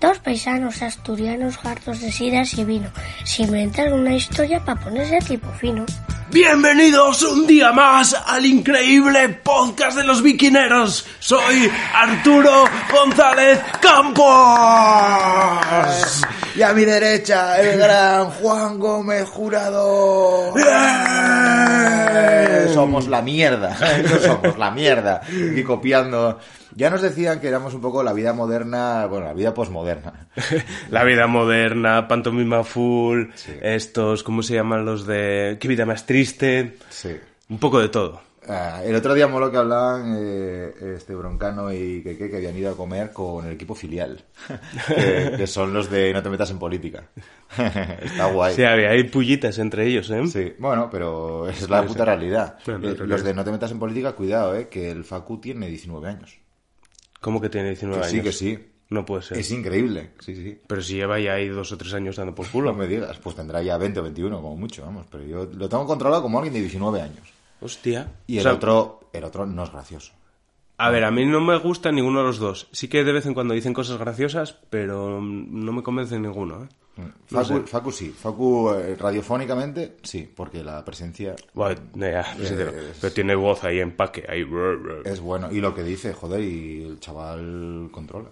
Dos paisanos asturianos hartos de sidas y vino se inventan una historia para ponerse tipo fino. Bienvenidos un día más al increíble podcast de los viquineros. Soy Arturo González Campos. Y a mi derecha, el gran Juan Gómez Jurado. ¡Bien! Somos la mierda. No somos la mierda. Y copiando. Ya nos decían que éramos un poco la vida moderna, bueno, la vida posmoderna. La vida moderna, pantomima full, estos, ¿cómo se llaman los de qué vida más triste? Sí. Un poco de todo. Ah, el otro día moló que hablaban eh, este Broncano y que, que habían ido a comer con el equipo filial, que, que son los de No te metas en política. Está guay. Sí, había hay pullitas entre ellos, ¿eh? Sí, bueno, pero es la puta realidad. Eh, los de No te metas en política, cuidado, eh, que el Facu tiene 19 años. ¿Cómo que tiene 19 Que sí, años? que sí. No puede ser. Es increíble. Sí, sí. Pero si lleva ya ahí dos o tres años dando por No culo. me digas, pues tendrá ya 20 o 21 como mucho, vamos. Pero yo lo tengo controlado como alguien de 19 años. Hostia. Y O el sea, otro, el otro no es gracioso. A ver, a mí no me gusta ninguno de los dos. Sí que de vez en cuando dicen cosas graciosas, pero no me convence ninguno, ¿eh? No Facu, sé. Facu sí. Facu eh, radiofónicamente sí, porque la presencia Bueno, ya, Es- pero tiene voz ahí, empaque, ahí. es bueno. Y lo que dice, joder, y el chaval controla.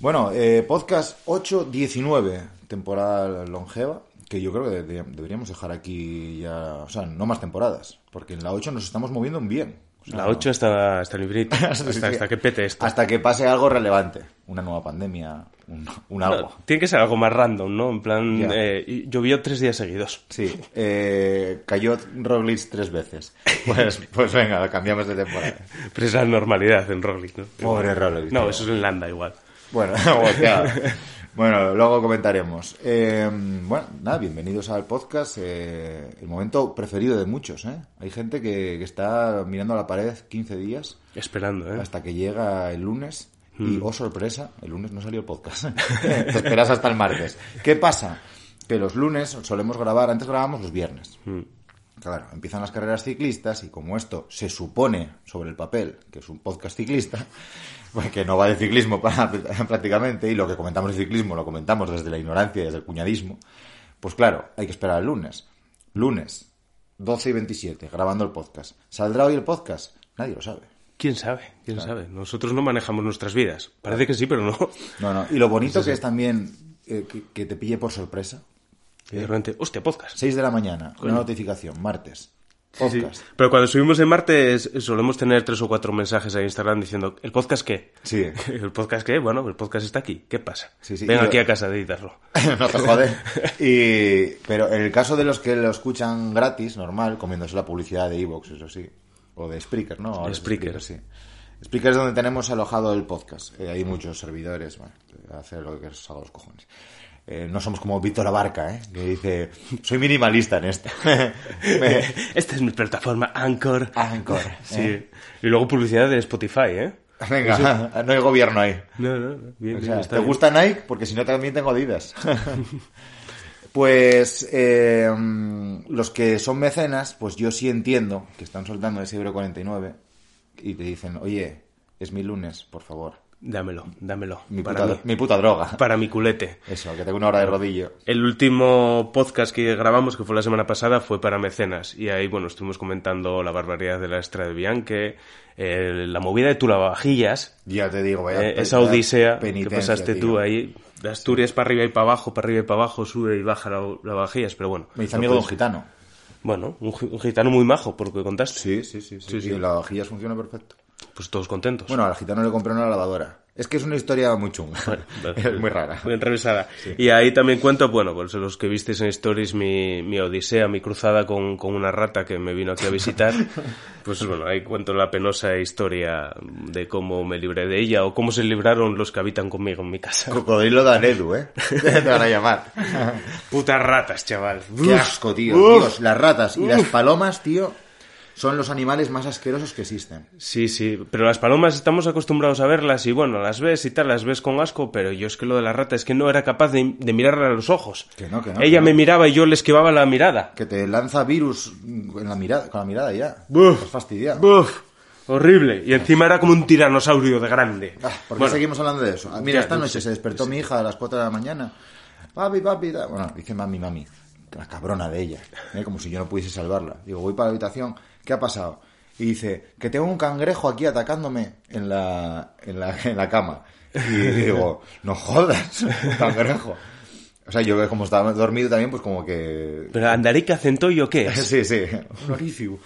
Bueno, eh, podcast 8-19, temporada longeva, que yo creo que de- deberíamos dejar aquí ya, o sea, no más temporadas, porque en la 8 nos estamos moviendo un bien. Sea, La 8 está hasta el infinito. Hasta, Sí, hasta que pete esto. Hasta que pase algo relevante, una nueva pandemia, un, un algo. No, tiene que ser algo más random, ¿no? En plan, Ya. eh, llovió tres días seguidos. Sí, eh, cayó Roglic tres veces. Pues, pues venga, cambiamos de temporada. Pero es la normalidad en Roglic, ¿no? Pobre Roglic, No, tío. eso es en Landa igual. Bueno. bueno, luego comentaremos. Eh, bueno, nada, bienvenidos al podcast. eh, el momento preferido de muchos, ¿eh? Hay gente que, que está mirando a la pared 15 días Esperando, ¿eh? hasta que llega el lunes. Y, oh sorpresa, el lunes no salió el podcast. Te esperas hasta el martes. ¿Qué pasa? Que los lunes solemos grabar, antes grabábamos los viernes. Claro, empiezan las carreras ciclistas y como esto se supone sobre el papel que es un podcast ciclista, pues que no va de ciclismo para- prácticamente, y lo que comentamos de ciclismo lo comentamos desde la ignorancia y desde el cuñadismo, pues claro, hay que esperar al lunes. Lunes, 12 y 27, grabando el podcast. ¿Saldrá hoy el podcast? Nadie lo sabe. ¿Quién sabe? ¿Quién sabe? Nosotros no manejamos nuestras vidas. Parece que sí, pero no. No, no. Y lo bonito que es también eh, que, que te pille por sorpresa. Y de repente, hostia, podcast. 6 de la mañana, una notificación, martes. Sí, Podcast. Pero cuando subimos en martes solemos tener tres o cuatro mensajes a Instagram diciendo, ¿el podcast qué? Sí. ¿El podcast qué? Bueno, el podcast está aquí. ¿Qué pasa? Sí, aquí a casa de editarlo. no te jode. Y, pero en el caso de los que lo escuchan gratis, normal, comiéndose la publicidad de Evox, eso sí. O de Spreaker, ¿no? Ahora es Spreaker. sí. Spreaker es donde tenemos alojado el podcast. Eh, hay muchos servidores, bueno, hacer lo que os haga los cojones. Eh, no somos como Víctor Abarca, ¿eh? Que dice, soy minimalista en esto. Me- Esta es mi plataforma Anchor. Anchor. Sí. ¿eh? Y luego publicidad de Spotify, ¿eh? Venga, no hay gobierno ahí. No, no, no. Bien, O sea, ¿te bien. gusta Nike? Porque si no también tengo Adidas. pues eh, mm, los que son mecenas, pues yo sí entiendo que están soltando ese euro 49 y te dicen, oye, es mi lunes, por favor. Dámelo, dámelo. Mi para, puta, mí. mi puta droga. para mi culete. Eso, que tengo una hora de rodillo. El último podcast que grabamos, que fue la semana pasada, fue para mecenas. Y ahí, bueno, estuvimos comentando la barbaridad de la extra de Bianque, eh, la movida de tu lavavajillas, Ya te digo, vaya. eh, esa odisea que pasaste tío. tú ahí. De Asturias para arriba y para abajo, para arriba y para abajo, sube y baja la lavavajillas, pero bueno. Me hice no amigo de un gitano. Bueno, un, un gitano muy majo, por lo que contaste. Sí, sí, sí. sí, Sí, sí. Y la vajillas funciona perfecto. Pues todos contentos. Bueno, al gitano le compré una lavadora. Es que es una historia muy chunga. muy rara. Muy enrevesada. Y ahí también cuento, bueno, pues los que visteis en Stories mi, mi odisea, mi cruzada con, con una rata que me vino aquí a visitar. pues bueno, ahí cuento la penosa historia de cómo me libré de ella o cómo se libraron los que habitan conmigo en mi casa. Cocodrilo de Edu, ¿eh? Te van a llamar. Putas ratas, chaval. Qué asco, tío. Dios, las ratas y las palomas, tío, son los animales más asquerosos que existen. Sí, sí, pero las palomas estamos acostumbrados a verlas y bueno, las ves y tal, las ves con asco, pero yo es que lo de la rata es que no era capaz de, de mirarle a los ojos. Que no, que no, Ella que me miraba y yo le esquivaba la mirada. Que te lanza virus en la mirada, con la mirada ya. Buf. Estás fastidiado. Buf, horrible. Y encima era como un tiranosaurio de grande. Ah, ¿Por qué Bueno, seguimos hablando de eso? Ah, Mira, Ya, esta no noche se despertó mi hija a las 4 de la mañana. Papi, papi. da- Bueno, dice mami, mami. La cabrona de ella. ¿eh? Como si yo no pudiese salvarla. Digo, voy para la habitación. ¿Qué ha pasado? Y dice, que tengo un cangrejo aquí atacándome en la, en la, en la cama. Y digo, no jodas, un cangrejo. O sea, yo como estaba dormido también, pues como que Pero Andarica Centollo, ¿qué es? Sí, sí, un orifiu.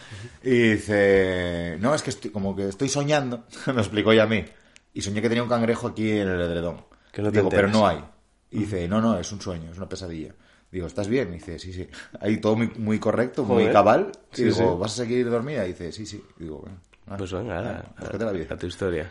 Y dice, no, es que estoy, como que estoy soñando, me explicó ya a mí. Y soñé que tenía un cangrejo aquí en el edredón. Que no te Digo, pero no hay. Y dice, no, no, es un sueño, es una pesadilla. Digo, ¿estás bien? Y dice, sí, sí. Ahí todo muy, muy correcto, muy Joder. cabal. Y Sí, digo, sí. ¿vas a seguir dormida? Y dice, sí, sí. Y digo, bueno. ah, Pues venga, ah, a, búscate la vida. a tu historia.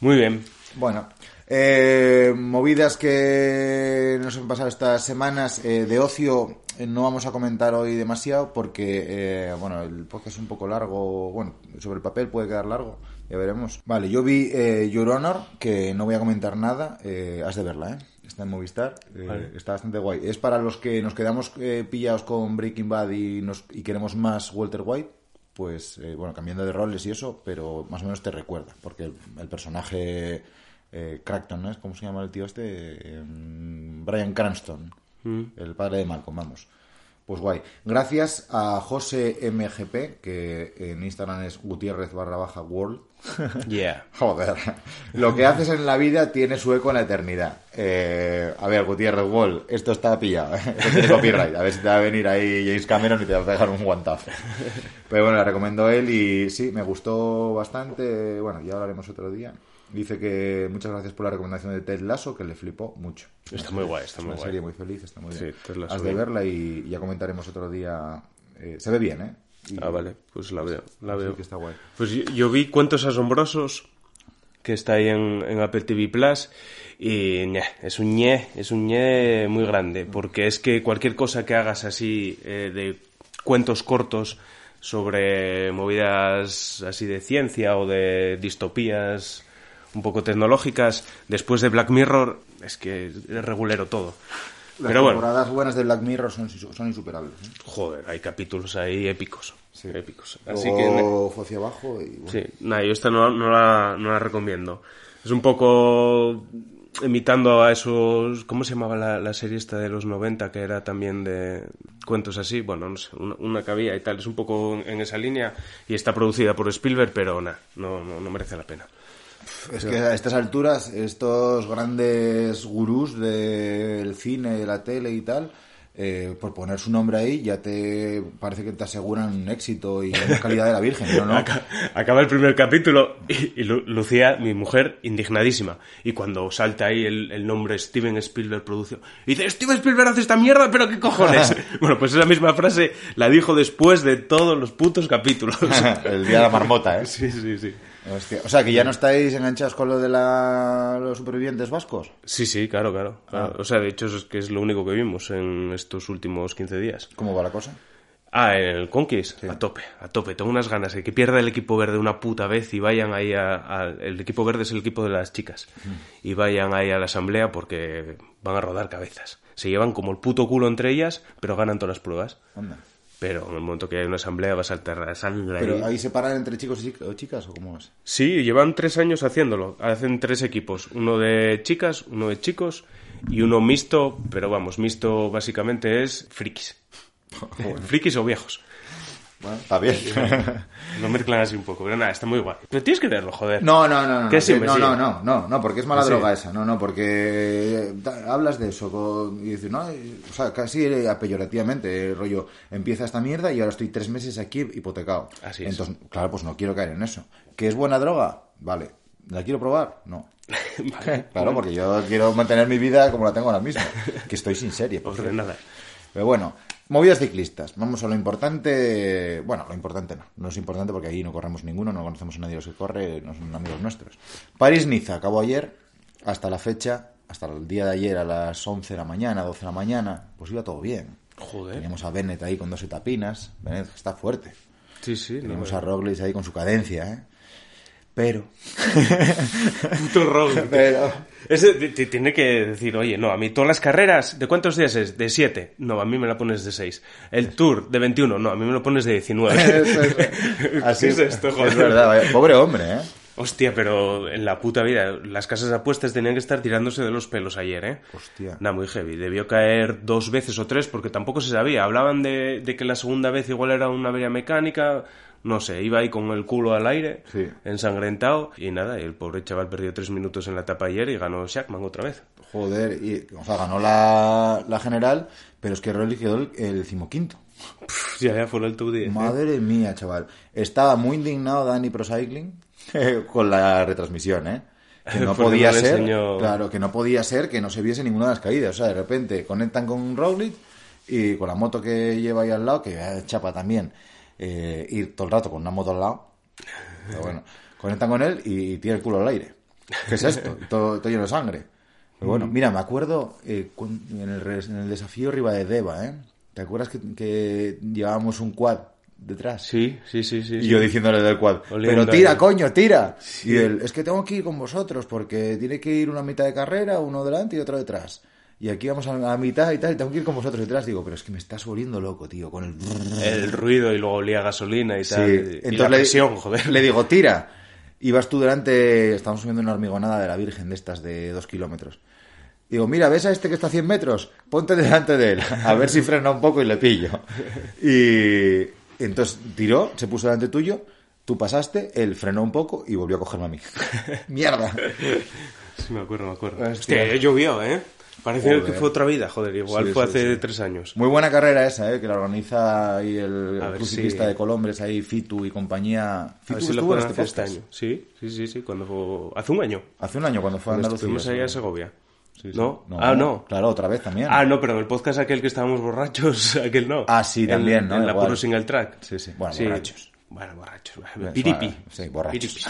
Muy bien. Bueno, eh, movidas que nos han pasado estas semanas eh, de ocio eh, no vamos a comentar hoy demasiado porque, eh, bueno, el podcast es un poco largo, bueno, sobre el papel puede quedar largo, ya veremos. Vale, yo vi eh, Your Honor, que no voy a comentar nada, eh, has de verla, ¿eh? Está en Movistar, eh, Vale. está bastante guay. Es para los que nos quedamos eh, pillados con Breaking Bad y, nos, y queremos más Walter White, pues eh, bueno, cambiando de roles y eso, pero más o menos te recuerda, porque el, el personaje eh, Crackton, ¿no? ¿Cómo se llama el tío este? Em, Brian Cranston, el padre de Malcolm, vamos. Pues guay. Gracias a José MGP, que en Instagram es Gutiérrez barra baja World. Yeah. Joder. Lo que haces en la vida tiene su eco en la eternidad. Eh, a ver, Gutiérrez Wall, esto está pillado. ¿eh? Esto tiene copyright. A ver si te va a venir ahí James Cameron y te va a pegar un guantazo. Pero bueno, la recomendó él y sí, me gustó bastante. Bueno, ya hablaremos otro día. Dice que muchas gracias por la recomendación de Ted Lasso, que le flipó mucho. Está muy guay, está Es muy una guay. serie muy feliz, está muy Sí, bien. Lasso Has de verla y ya comentaremos otro día. Eh, se ve bien, ¿eh? Y- Ah, vale, pues la veo, la Sí veo. que está guay. Pues yo, yo vi Cuentos Asombrosos, que está ahí en, en Apple TV Plus, y ñe, es un ñe, es un ñe muy grande, porque es que cualquier cosa que hagas así eh, de cuentos cortos sobre movidas así de ciencia o de distopías un poco tecnológicas, después de Black Mirror, es que es regulero todo. Las Pero bueno, temporadas buenas de Black Mirror son, son insuperables. ¿eh? joder, hay capítulos ahí épicos. épicos. Así Luego que fue hacia abajo y bueno. Sí, nada, yo esta no, no, la, no la recomiendo. Es un poco imitando a esos... ¿Cómo se llamaba la, la serie esta de los 90 que era también de cuentos así? Bueno, no sé, una, había y tal. Es un poco en, en esa línea y está producida por Spielberg, pero nada, no, no, no merece la pena. Es que a estas alturas, estos grandes gurús del cine, de la tele y tal, eh, por poner su nombre ahí, ya te parece que te aseguran éxito y una calidad de la Virgen. No, no. Aca- Acaba el primer capítulo y, y Lu- Lucía, mi mujer, indignadísima. Y cuando salta ahí el, el nombre Steven Spielberg produció, y dice, Steven Spielberg hace esta mierda, pero qué cojones. bueno, pues esa misma frase la dijo después de todos los putos capítulos. El día de la marmota, ¿eh? sí, sí, sí. Hostia. O sea, que ya no estáis enganchados con lo de la... los supervivientes vascos. Sí, sí, claro, claro. claro. O sea, de hecho es que es lo único que vimos en estos últimos 15 días. ¿Cómo va la cosa? Ah, en el Conquist, a tope, a tope. Tengo unas ganas de que pierda el equipo verde una puta vez y vayan ahí a, a- El equipo verde es el equipo de las chicas. Y vayan ahí a la asamblea porque van a rodar cabezas. Se llevan como el puto culo entre ellas, pero ganan todas las pruebas. Anda. Pero en el momento que hay una asamblea va a saltar la sangre. ¿Pero ahí se paran entre chicos y chicas o cómo es? Sí, llevan tres años haciéndolo. Hacen tres equipos. Uno de chicas, uno de chicos y uno mixto, pero vamos, mixto básicamente es frikis. frikis o viejos. Bueno, está bien. Lo mezclan así un poco, pero nada, está muy guay. Pero tienes que verlo, joder. No, no, no, no. Que no, sí, no, sí. no, no, no, no, porque es mala sí. droga esa. No, no, porque da- hablas de eso con- y dices, no, y- o sea, casi eh, peyorativamente, eh, rollo, empieza esta mierda y ahora estoy tres meses aquí hipotecado. Así es. Entonces, claro, pues no quiero caer en eso. ¿Que es buena droga? Vale. ¿La quiero probar? No. Vale. Claro, porque yo quiero mantener mi vida como la tengo ahora mismo, que estoy sin serie. por. Ordenada. Pero bueno, movidas ciclistas. Vamos a lo importante. Bueno, lo importante no. No es importante porque ahí no corremos ninguno, no conocemos a nadie de los que corre, no son amigos nuestros. París-Niza acabó ayer, hasta la fecha, hasta el día de ayer a las 11 de la mañana, 12 de la mañana, pues iba todo bien. Joder. Teníamos a Bennett ahí con dos etapinas. Bennett está fuerte. Sí, sí. No, Teníamos a Roglic ahí con su cadencia, ¿eh? Pero. puto Roglic. Pero. Ese te- tiene que decir, oye, no, a mí todas las carreras, ¿de cuántos días es? De 7. No, a mí me la pones de 6. El Tour, de 21. No, a mí me lo pones de 19. Eso es- Así ¿Qué es esto, joder? Es verdad. Pobre hombre, ¿eh? Hostia, pero en la puta vida, las casas de apuestas tenían que estar tirándose de los pelos ayer, ¿eh? Hostia. Nah, muy heavy. Debió caer dos veces o tres porque tampoco se sabía. Hablaban de, de que la segunda vez igual era una avería mecánica. No sé, iba ahí con el culo al aire, Sí. ensangrentado. Y nada, y el pobre chaval perdió tres minutos en la etapa ayer y ganó Shackman otra vez. Joder, y, o sea, ganó la, la general, pero es que Roglic quedó el, el decimoquinto. Pff, ya, ya fue el top 10. ¿eh? Madre mía, chaval. Estaba muy indignado Dani Pro Cycling con la retransmisión, ¿eh? Que no podía no ser, enseñó- claro, que no podía ser que no se viese ninguna de las caídas. O sea, de repente conectan con Roglic y con la moto que lleva ahí al lado, que eh, chapa también, eh, ir todo el rato con una moto al lado. Pero bueno, conectan con él y, tira el culo al aire. ¿Qué es esto? todo, todo lleno de sangre. Pero bueno, mira, me acuerdo eh, en, el, en el desafío Riva de Deva, ¿eh? ¿Te acuerdas que, que llevábamos un quad detrás? Sí, sí, sí, sí. Y yo diciéndole del quad, Oliendo pero tira, ahí. coño, tira. Y él, es que tengo que ir con vosotros porque tiene que ir una mitad de carrera, uno delante y otro detrás. Y aquí vamos a la mitad y tal, y tengo que ir con vosotros detrás. Digo, pero es que me estás volviendo loco, tío, con el... El ruido y luego olía gasolina y Sí, tal. y- y entonces la le, presión, joder. le digo, tira. Y vas tú delante, estamos subiendo una hormigonada de la Virgen de estas de dos kilómetros. Digo, mira, ¿ves a este que está a 100 metros? Ponte delante de él, a ver si frena un poco y le pillo. Y entonces tiró, se puso delante tuyo, tú pasaste, él frenó un poco y volvió a cogerme a mí. ¡Mierda! Sí, me acuerdo, me acuerdo. Hostia. Hostia, llovió, ¿eh? Parece Joder. que fue otra vida, joder. Igual Sí, fue sí, hace sí. tres años. Muy buena carrera esa, ¿eh? que la organiza ahí el A ver club si- de Colombres, ahí Fitu y compañía. Fitu si estuvo en este este año. Sí, sí, sí, sí. Cuando fue... Hace un año. Hace un año cuando fue a Andalucía. estuvimos ahí a sí. Segovia. Sí, sí. ¿No? Ah, no. Claro, otra vez también. Ah, no, pero en el podcast aquel que estábamos borrachos, aquel no. Ah, sí, En- también, ¿no? En la Igual. puro single track. Sí, sí. Bueno, borrachos. Bueno, borrachos. Bueno, Piripi. sí, borrachos.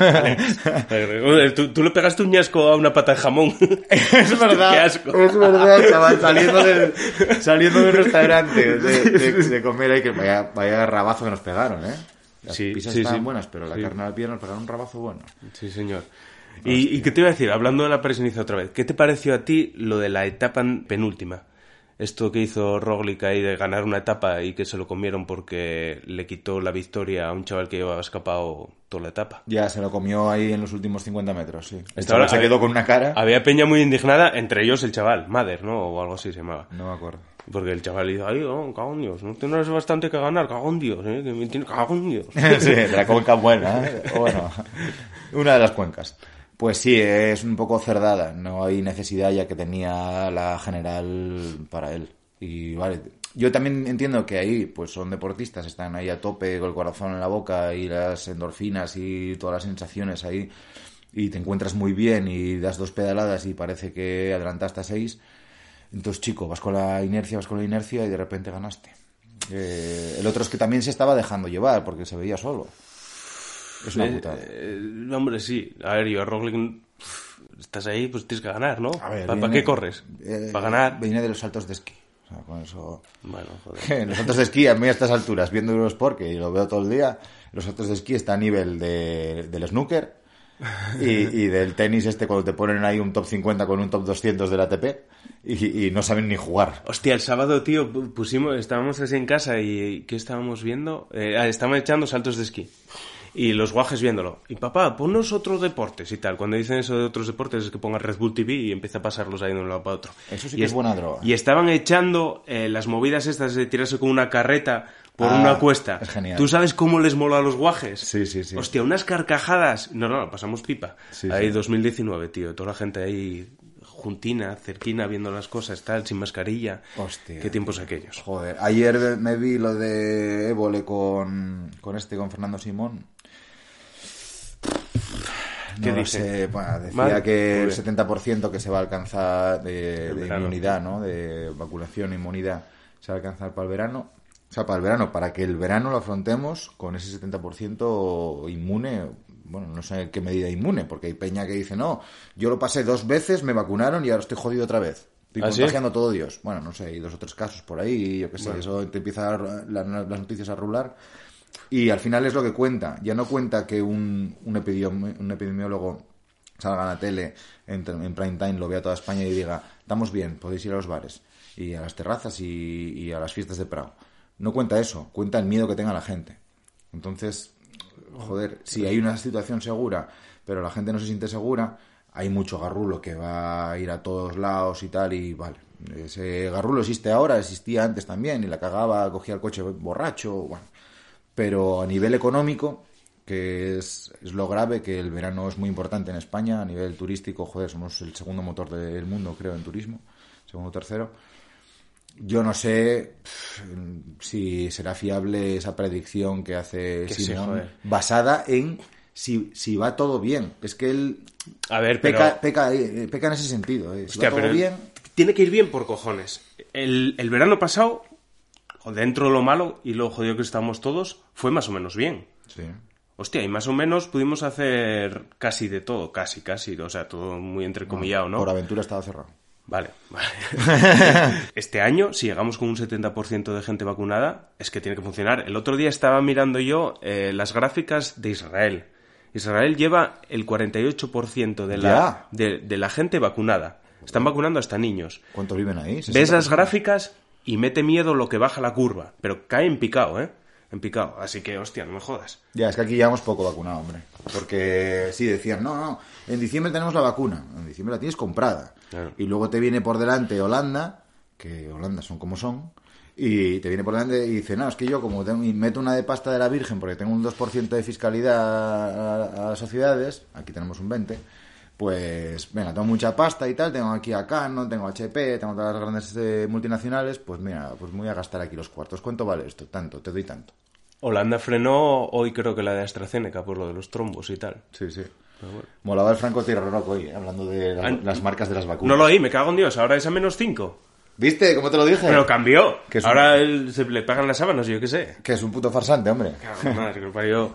Piripi. ¿Tú, tú le pegaste un ñasco a una pata de jamón. Es verdad, Qué asco. es verdad, chaval, saliendo del, saliendo del restaurante de, de- de comer ahí, que vaya, vaya rabazo que nos pegaron, ¿eh? Las Sí, pizzas sí, estaban sí. buenas, pero la Sí. carne al pie nos pegaron un rabazo bueno. Sí, señor. ¿Y, y qué te iba a decir? Hablando de la preseniza otra vez, ¿qué te pareció a ti lo de la etapa penúltima? Esto que hizo Roglic ahí de ganar una etapa y que se lo comieron porque le quitó la victoria a un chaval que llevaba escapado toda la etapa. Ya se lo comió ahí en los últimos 50 metros, sí. El chaval se quedó con una cara. Había peña muy indignada, entre ellos el chaval, Mader, ¿no? O algo así se llamaba. No me acuerdo. Porque el chaval dijo, ay, oh, cago en Dios, no tienes bastante que ganar, cago en Dios, ¿eh? Que me tiene cago en Dios. sí, de la cuenca buena, ¿eh? Bueno, una de las cuencas. Pues sí, es un poco cerdada. No hay necesidad ya que tenía la general para él. Y vale, yo también entiendo que ahí pues son deportistas, están ahí a tope con el corazón en la boca y las endorfinas y todas las sensaciones ahí y te encuentras muy bien y das dos pedaladas y parece que adelantaste a seis. Entonces, chico, vas con la inercia, vas con la inercia y de repente ganaste. Eh, el otro es que también se estaba dejando llevar porque se veía solo. Es una Eh, putada. eh, hombre, sí. A ver, yo a Roglic, estás ahí, pues tienes que ganar, ¿no? A ver, ¿Para viene- qué corres? eh, ¿Para ganar? Viene de los saltos de esquí. O sea, con eso... Bueno, joder. los saltos de esquí, a mí a estas alturas, viendo Eurosport, que lo veo todo el día, los saltos de esquí están a nivel de, del snooker y, y del tenis este cuando te ponen ahí un top 50 con un top 200 del ATP y, y no saben ni jugar. Hostia, el sábado, tío, pu- pusimos, estábamos así en casa y ¿qué estábamos viendo? Eh, ah, estaban echando saltos de esquí. Y los guajes viéndolo. Y papá, ponnos otros deportes y tal. Cuando dicen eso de otros deportes es que pongan Red Bull TV y empieza a pasarlos ahí de un lado para otro. Eso sí Y que es buena droga. Y estaban echando eh, las movidas estas de tirarse con una carreta por Ah, una cuesta. es genial. ¿Tú sabes cómo les mola a los guajes? Sí, sí, sí. Hostia, unas carcajadas. No, no, pasamos pipa. Sí, ahí sí. 2019, tío. Toda la gente ahí juntina, cerquina, viendo las cosas, tal, sin mascarilla. Hostia. Qué tiempos aquellos. Joder, ayer me vi lo de Évole con, con este, con Fernando Simón. ¿Qué No dice? bueno, decía Mal. que el Muy bien. 70% que se va a alcanzar de, inmunidad, ¿no? De vacunación e inmunidad se va a alcanzar para el verano. O sea, para el verano, para que el verano lo afrontemos con ese 70% inmune. Bueno, no sé en qué medida inmune, porque hay peña que dice, no, yo lo pasé dos veces, me vacunaron y ahora estoy jodido otra vez. Estoy ¿Ah, sí? contagiando todo Dios. Bueno, no sé, hay dos o tres casos por ahí, yo qué sé, eso te empieza a dar la- las noticias a rular. Y al final es lo que cuenta. Ya no cuenta que un, un, epidemi- un epidemiólogo salga a la tele en, en prime time, lo vea toda España y diga, estamos bien, podéis ir a los bares y a las terrazas y, y a las fiestas de Prado. No cuenta eso, cuenta el miedo que tenga la gente. Entonces, joder, si hay una situación segura, pero la gente no se siente segura, hay mucho garrulo que va a ir a todos lados y tal, y vale. Ese garrulo existe ahora, existía antes también, y la cagaba, cogía el coche borracho, bueno. Pero a nivel económico, que es, es lo grave, que el verano es muy importante en España, a nivel turístico, joder, somos el segundo motor del mundo, creo, en turismo, segundo o tercero. Yo no sé pff, si será fiable esa predicción que hace sí, Simón, basada en si, si va todo bien. Es que él A ver, pero... peca, peca, eh, peca en ese sentido. eh. Si Hostia, va todo bien, tiene que ir bien por cojones. El, el verano pasado, dentro de lo malo y lo jodido que estábamos todos, fue más o menos bien. sí. Hostia, y más o menos pudimos hacer casi de todo, casi, casi, o sea, todo muy entrecomillado, ¿no? Por aventura estaba cerrado. Vale, vale. este año, si llegamos con un 70% de gente vacunada, es que tiene que funcionar. El otro día estaba mirando yo eh, las gráficas de Israel. Israel lleva el 48% de la, de, de la gente vacunada. Están vacunando hasta niños. ¿Cuántos viven ahí? Ves las 60%. gráficas y mete miedo lo que baja la curva, pero cae en picado, ¿eh? En picado. Así que, hostia, no me jodas. Ya, es que aquí llevamos poco vacunado, hombre. Porque sí, decían, no, no, en diciembre tenemos la vacuna. En diciembre la tienes comprada. Claro. Y luego te viene por delante Holanda, que Holanda son como son, y te viene por delante y dice, no, es que yo como tengo, y meto una de pasta de la Virgen porque tengo un 2% de fiscalidad a, a las sociedades, aquí tenemos un 20%, pues venga, tengo mucha pasta y tal, tengo aquí a Canon, tengo HP, tengo todas las grandes eh, multinacionales, pues mira, pues voy a gastar aquí los cuartos. ¿Cuánto vale esto? Tanto, te doy tanto. Holanda frenó hoy creo que la de AstraZeneca por lo de los trombos y tal. Sí, sí. Pero bueno. Molaba el Franco Tirarroco hoy, hablando de las, Ah, las marcas de las vacunas. No lo oí, me cago en Dios, ahora es a menos 5. ¿Viste? ¿Cómo te lo dije? Pero cambió. Que un- Ahora él- se le pagan las sábanas, yo qué sé. Que es un puto farsante, hombre. Cago en madre, que lo parió.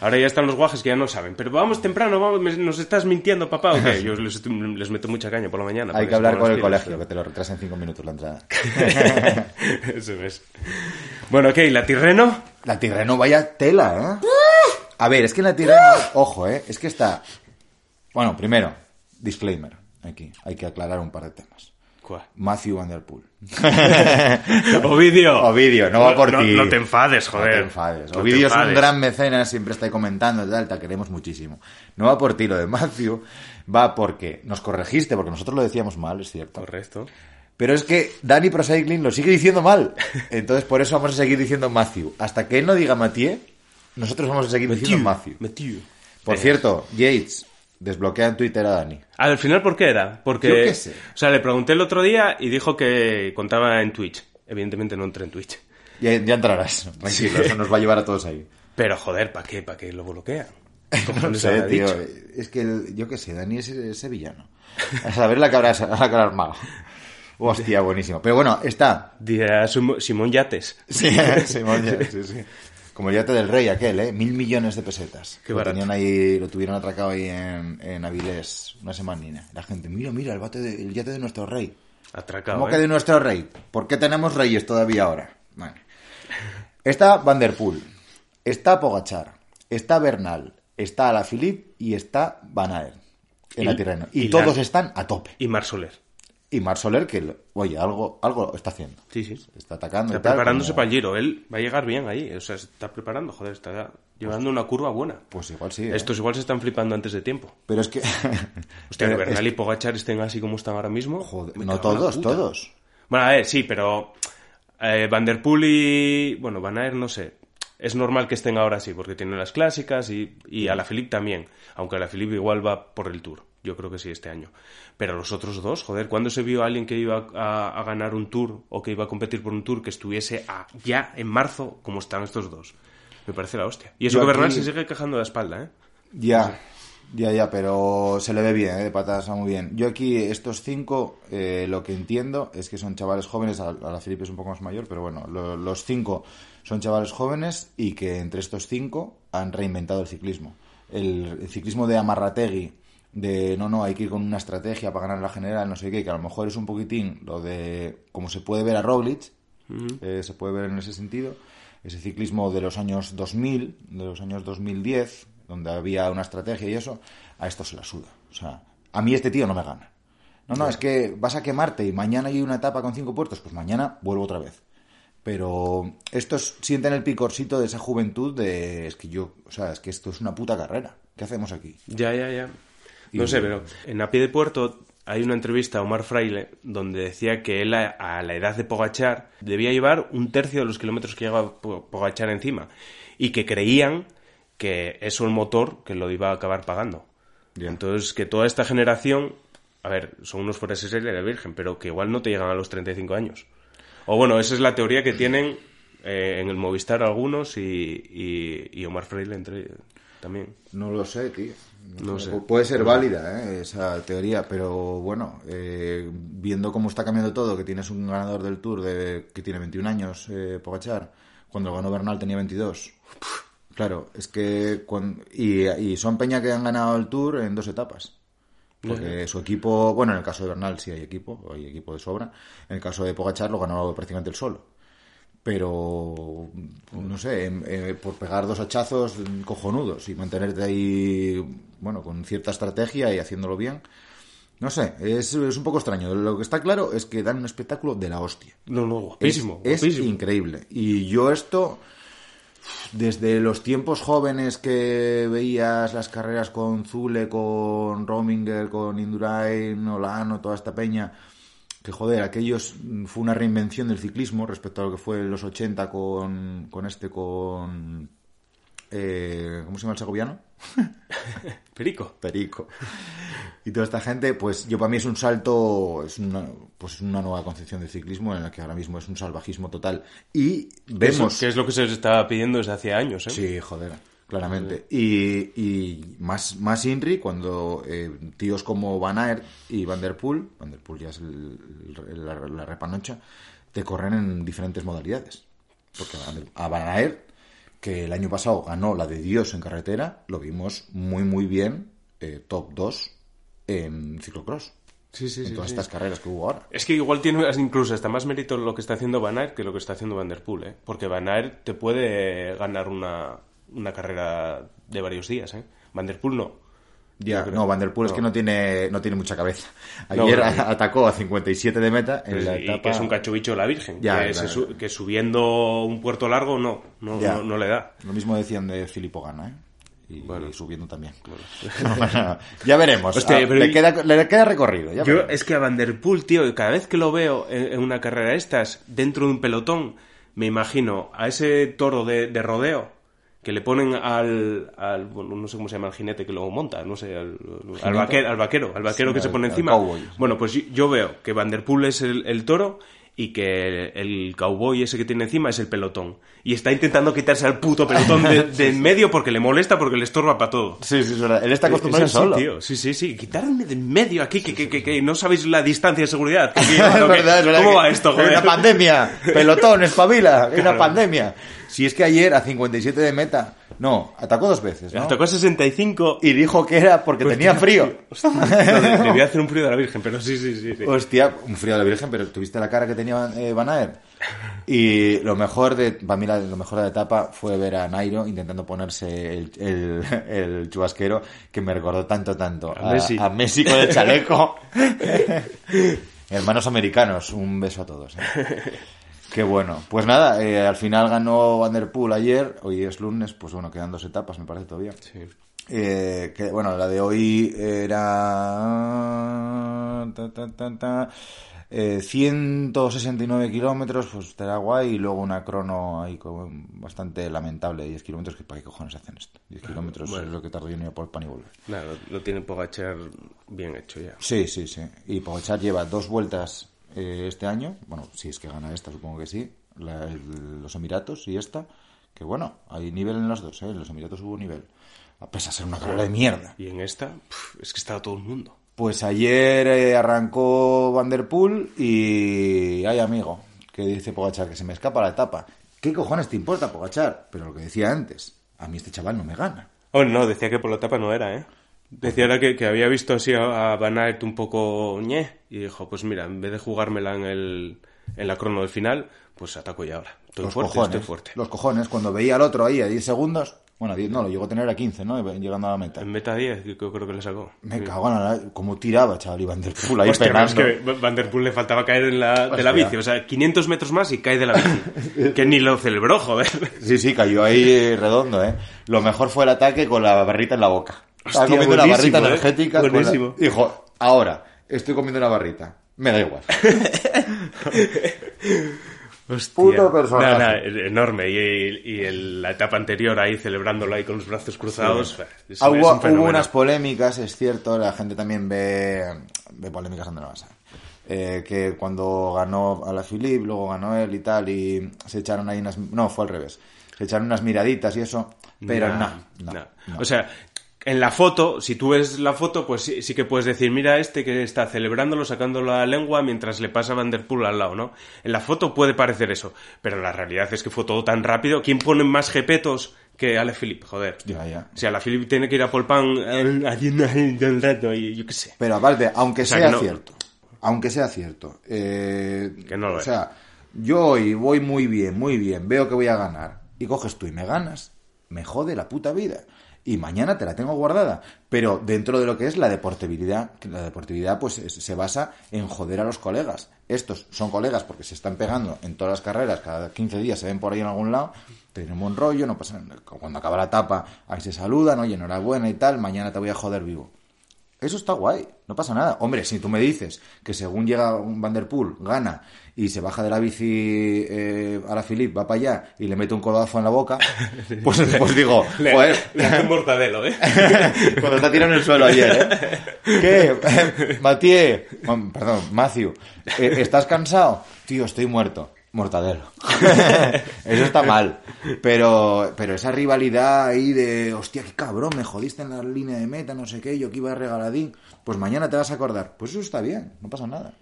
Ahora ya están los guajes que ya no saben. Pero vamos temprano, vamos, me- ¿nos estás mintiendo, papá? ¿O qué? Yo les, les meto mucha caña por la mañana. Hay que hablar con el colegio, que te lo retrasen cinco minutos la entrada. Eso es. Bueno, ok, ¿la Tirreno? La Tirreno, vaya tela, ¿eh? A ver, es que la Tirreno, ojo, ¿eh? Es que está... Bueno, primero, disclaimer, aquí. Hay que aclarar un par de temas. ¿Cuál? Matthew Van Der Poel. Ovidio. Ovidio, no va por no, ti. No te enfades, No joder. te enfades. No te Ovidio es un gran mecenas, siempre está ahí comentando, tal, te queremos muchísimo. No va por ti lo de Matthew, va porque nos corregiste, porque nosotros lo decíamos mal, es cierto. Correcto. Pero es que Dani Pro Cycling lo sigue diciendo mal. Entonces por eso vamos a seguir diciendo Matthew. Hasta que él no diga Mathieu, nosotros vamos a seguir diciendo Matthew. Por cierto, Yates, desbloquea en Twitter a Dani. Al final, ¿por qué era? Porque. Yo qué sé. O sea, le pregunté el otro día y dijo que contaba en Twitch. Evidentemente no entré en Twitch. Ya, ya entrarás, tranquilo, eso nos va a llevar a todos ahí. Pero joder, ¿para qué? ¿Para qué lo bloquean? ¿Qué No sé, tío. dicho? Es que el- yo qué sé, Dani es, es sevillano. A saber la que habrá, la que habrá armado. Hostia, buenísimo. Pero bueno, está. Dirá Sim- Simón Yates. Sí, Simón, ya, sí, sí. Como el yate del rey aquel, ¿eh? Mil millones de pesetas. Qué lo tenían ahí, lo tuvieron atracado ahí en, en Avilés una semanina. La gente, mira, mira, el, bate de- el yate de nuestro rey. Atracado. ¿Cómo ¿eh? que de nuestro rey? ¿Por qué tenemos reyes todavía ahora? Vale. Está Van Der Poel, está Pogachar, está Bernal, está Alaphilippe y está Van Aert en Y- la Tirreno. Y, y todos la- están a tope. Y Mar Soler. Y Marc Soler, que, oye, algo, algo está haciendo. Sí, sí. Está atacando Está y tal, preparándose como- para el giro. Él va a llegar bien ahí. O sea, se está preparando, joder. Está llevando una curva buena. Pues igual sí. ¿eh? Estos igual se están flipando antes de tiempo. Pero es que... Hostia, que Pero es- Bernal y Pogachar estén así como están ahora mismo. Joder, no todos, todos. Bueno, a ver, sí, pero Eh, Van der Poel y... Bueno, Van Aert no sé. Es normal que estén ahora sí, porque tienen las clásicas y, y a la Philippe también. Aunque a la Philippe igual va por el Tour. Yo creo que sí este año. Pero los otros dos, joder, ¿cuándo se vio a alguien que iba a, a ganar un Tour o que iba a competir por un Tour que estuviese a- ya en marzo como están estos dos? Me parece la hostia. Y eso Yo que Bernal aquí- se sigue quejando de la espalda, ¿eh? Ya, ya, ya, pero se le ve bien, ¿eh? de patas va muy bien. Yo aquí, estos cinco, eh, lo que entiendo es que son chavales jóvenes, a, a la Felipe es un poco más mayor, pero bueno, lo- los cinco son chavales jóvenes y que entre estos cinco han reinventado el ciclismo. El, el ciclismo de Amarrategui, de no, no, hay que ir con una estrategia para ganar la general, no sé qué, que a lo mejor es un poquitín lo de, como se puede ver a Roglic, eh, se puede ver en ese sentido, ese ciclismo de los años 2000, de los años 2010, donde había una estrategia y eso, a esto se la suda. O sea, a mí este tío no me gana. No, no, es que vas a quemarte y mañana hay una etapa con cinco puertos, pues mañana vuelvo otra vez. Pero estos sienten el picorcito de esa juventud de, es que yo, o sea, es que esto es una puta carrera. ¿Qué hacemos aquí? Ya, ya, ya. No sé, pero en A Pie de Puerto hay una entrevista a Omar Fraile donde decía que él a, a la edad de Pogachar debía llevar un tercio de los kilómetros que lleva Po- Pogachar encima y que creían que eso el motor que lo iba a acabar pagando. Entonces, que toda esta generación, a ver, son unos fuera de la Virgen, pero que igual no te llegan a los 35 años. O bueno, esa es la teoría que tienen eh, en el Movistar algunos y, y, y Omar Fraile entre también. No lo sé, tío. No sé. Pu- Puede ser válida ¿eh? esa teoría, pero bueno, eh, viendo cómo está cambiando todo, que tienes un ganador del Tour de, que tiene 21 años, eh, Pogachar, cuando ganó Bernal tenía 22. Claro, es que... y, y son Peña que han ganado el Tour en dos etapas. Porque su equipo, bueno, en el caso de Bernal sí hay equipo, hay equipo de sobra. En el caso de Pogachar lo ganó prácticamente el solo. Pero, no sé, em- eh, por pegar dos hachazos cojonudos y mantenerte ahí, bueno, con cierta estrategia y haciéndolo bien. No sé, es, es un poco extraño. Lo que está claro es que dan un espectáculo de la hostia. No, no, guapísimo, Es, es increíble. Y yo esto, desde los tiempos jóvenes que veías las carreras con Zule, con Rominger, con Indurain, Olano, toda esta peña, que joder, aquellos mm, fue una reinvención del ciclismo respecto a lo que fue en los 80 con, con este, con... eh, ¿Cómo se llama el segoviano? Perico. Perico. Y toda esta gente, pues yo para mí es un salto, es una, pues una nueva concepción del ciclismo en la que ahora mismo es un salvajismo total. Y vemos... Eso, que es lo que se les estaba pidiendo desde hace años, ¿eh? Sí, joder, claramente. Y, y más, más Inri cuando eh, tíos como Van Aert y Van der Poel, Van der Poel ya es el- el- la, la repanocha, te corren en diferentes modalidades. Porque a Van der- a Van Aert, que el año pasado ganó la de Dios en carretera, lo vimos muy, muy bien, eh, top 2 en ciclocross. Sí, sí, en sí, todas sí. estas carreras que hubo ahora. Es que igual tiene incluso hasta más mérito lo que está haciendo Van Aert que lo que está haciendo Van der Poel, ¿eh? Porque Van Aert te puede ganar una, una carrera de varios días, ¿eh? Van der Poel no. Ya, no, Van der Poel es No. que no tiene, no tiene mucha cabeza. No, Ayer no. a- atacó a 57 de meta en la y que es un cachobicho de la Virgen. Ya, que, claro. se su- que subiendo un puerto largo no, no, no, no le da. Lo mismo decían de Filippo Gana, ¿eh? Y, Bueno. y subiendo también. ya veremos. Hostia, Ah, le, y- queda, le queda recorrido. ya Yo es que a Van der Poel, tío, cada vez que lo veo en, en una carrera de estas, dentro de un pelotón, me imagino a ese toro de, de rodeo que le ponen al, al- bueno, no sé cómo se llama el jinete que lo monta, no sé, al, al vaquero, al vaquero, al vaquero Sí, que se pone encima. Bueno, pues yo, veo que Van der Poel es el, el toro y que el cowboy ese que tiene encima es el pelotón. Y está intentando quitarse al puto pelotón de, de en medio porque le molesta, porque le estorba para todo. Sí, sí, es verdad. Él está Es acostumbrado así, solo. tío. Sí, sí, sí. Quitarme de en medio aquí, que, que, que, que no sabéis la distancia de seguridad. que es verdad, es verdad. ¿Cómo va esto, Hay joder? una pandemia. Pelotón, espabila. Hay una Claro. pandemia. Si es que ayer a 57 de meta... No, atacó dos veces, ¿no? Hasta tocó 65 Y dijo que era porque tenía frío. De- debía hacer un frío de la Virgen, pero sí, sí, sí. sí. Hostia, un frío de la Virgen, pero tuviste la cara que tenía eh, Van Aert. Y lo mejor de, para mí la- lo mejor de la etapa fue ver a Nairo intentando ponerse el, el, el chubasquero que me recordó tanto, tanto A Messi. a Messi con el chaleco. Hermanos americanos, un beso a todos. ¿eh? Qué bueno. Pues nada, eh, al final ganó Van der Poel ayer, hoy es lunes, pues bueno, quedan dos etapas, me parece todavía. Sí. Eh, que bueno, la de hoy era. ta, ta, ta, ta. Eh, 169 kilómetros, pues estará guay. Y luego una crono ahí con- bastante lamentable, 10 kilómetros. que ¿Para qué cojones hacen esto? 10 kilómetros es lo que tardo yo en ir por pan y volver. Lo, lo tiene Pogachar bien hecho ya. Sí, sí, sí. Y Pogachar lleva dos vueltas eh, este año. Bueno, si es que gana esta, supongo que sí. La- el- los Emiratos y esta. Que bueno, hay nivel en las dos, ¿eh? En los Emiratos hubo nivel. A pesar de ser una carrera de mierda. Y en esta, es que estaba todo el mundo. Pues ayer eh, arrancó Van Der Poel y hay amigo que dice Pogachar que se me escapa la etapa. ¿Qué cojones te importa, Pogachar? Pero lo que decía antes, a mí este chaval no me gana. Oh, no, decía que por la etapa no era, ¿eh? Decía era que, que había visto así a, a Van Aert un poco ñe y dijo, pues mira, en vez de jugármela en, el, en la crono del final, pues ataco ya ahora. Estoy los fuerte, cojones, estoy fuerte. los cojones, cuando veía al otro ahí a 10 segundos, bueno, a 10 no, lo llegó a tener a 15, ¿no? Llegando a la meta. En meta 10, que creo, que le sacó. Me cago en la... Cómo tiraba, chaval, y Van Der Poel ahí Hostia, es que Van Der Poel le faltaba caer en la, de la bici. O sea, 500 metros más y cae de la bici. que ni lo celebró, joder. Sí, sí, cayó ahí eh, redondo, ¿eh? Lo mejor fue el ataque con la barrita en la boca. Estaba Hostia, comiendo una barrita ¿eh? energética. la- Buenísimo. Dijo, ahora, estoy comiendo una barrita. Me da igual. Hostia. Puto personaje. Nada, nada, es enorme. Y, y el- la etapa anterior ahí celebrándolo ahí con los brazos cruzados. es- Ah, es hubo, un hubo unas polémicas, es cierto, la gente también ve, ve polémicas donde no vas a eh, que cuando ganó a la Philippe, luego ganó él y tal, y se echaron ahí unas... No, fue al revés. Se echaron unas miraditas y eso, pero Nah, no, no, nah. no. O sea, en la foto, si tú ves la foto, pues sí, sí que puedes decir, mira este que está celebrándolo, sacando la lengua mientras le pasa Van Der Poel al lado, ¿no? En la foto puede parecer eso, pero la realidad es que fue todo tan rápido. ¿Quién pone más jepetos que Alaphilippe? Joder. Ya, ya. Si Alaphilippe tiene que ir a Polpan el rato y yo qué sé. Pero aparte, aunque sea, sea, no- cierto, aunque sea cierto, eh, Que no lo o es. sea, yo hoy voy muy bien, muy bien, veo que voy a ganar, y coges tú y me ganas, me jode la puta vida. Y mañana te la tengo guardada. Pero dentro de lo que es la deportividad, la deportividad pues es- se basa en joder a los colegas. Estos son colegas porque se están pegando en todas las carreras, cada 15 días se ven por ahí en algún lado, tienen buen rollo, no pasa nada. Cuando acaba la etapa, ahí se saludan, oye, enhorabuena y tal, mañana te voy a joder vivo. Eso está guay, no pasa nada. Hombre, si tú me dices que según llega un Vanderpool, gana y se baja de la bici eh, a la Philip, va para allá y le mete un codazo en la boca, pues, pues digo, Le, joder, le hace un mortadelo, ¿eh? cuando está tirado en el suelo ayer, ¿eh? ¿Qué? Oh, perdón, Matthew, eh, ¿estás cansado? Tío, estoy muerto. Mortadelo. Eso está mal. Pero, pero esa rivalidad ahí de, hostia, qué cabrón, me jodiste en la línea de meta, no sé qué, yo que iba regaladín. Pues mañana te vas a acordar. Pues eso está bien, no pasa nada.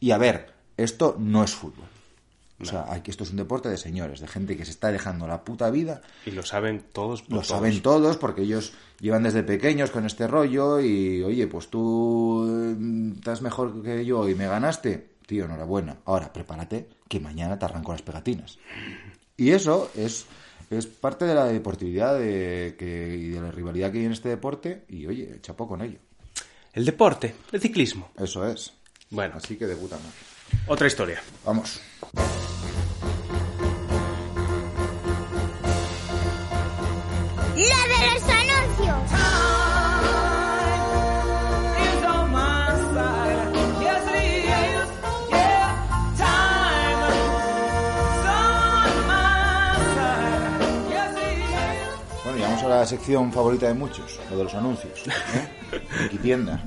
Y a ver, esto no es fútbol. O sea, aquí esto es un deporte de señores, de gente que se está dejando la puta vida Y lo saben todos. por lo todos. saben todos porque ellos llevan desde pequeños con este rollo y, oye, pues tú eh, estás mejor que yo y me ganaste. Tío, enhorabuena. Ahora, prepárate que mañana te arranco las pegatinas. Y eso es, es parte de la deportividad de, que, y de la rivalidad que hay en este deporte y, oye, chapó con ello. El deporte, el ciclismo. Eso es. Bueno, Así que de puta madre. otra historia. Vamos. La de los a la sección favorita de muchos, lo de los anuncios. ¿eh? Wikitienda.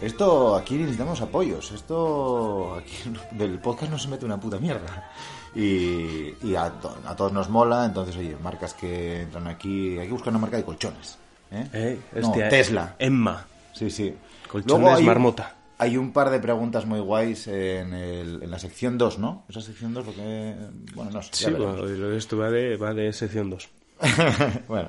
Esto, aquí necesitamos apoyos. Esto, aquí del podcast no se mete una puta mierda. Y, y a, to- a todos nos mola, entonces, oye, marcas que entran aquí. Hay que buscar una marca de colchones. ¿eh? Eh, no, hostia, Tesla. Emma. Sí, sí. Colchones Luego hay marmota. Hay un par de preguntas muy guays en, el- en la sección 2, ¿no? Esa sección 2, porque. Bueno, no sé. Sí, bueno, esto va de, va de sección 2. bueno,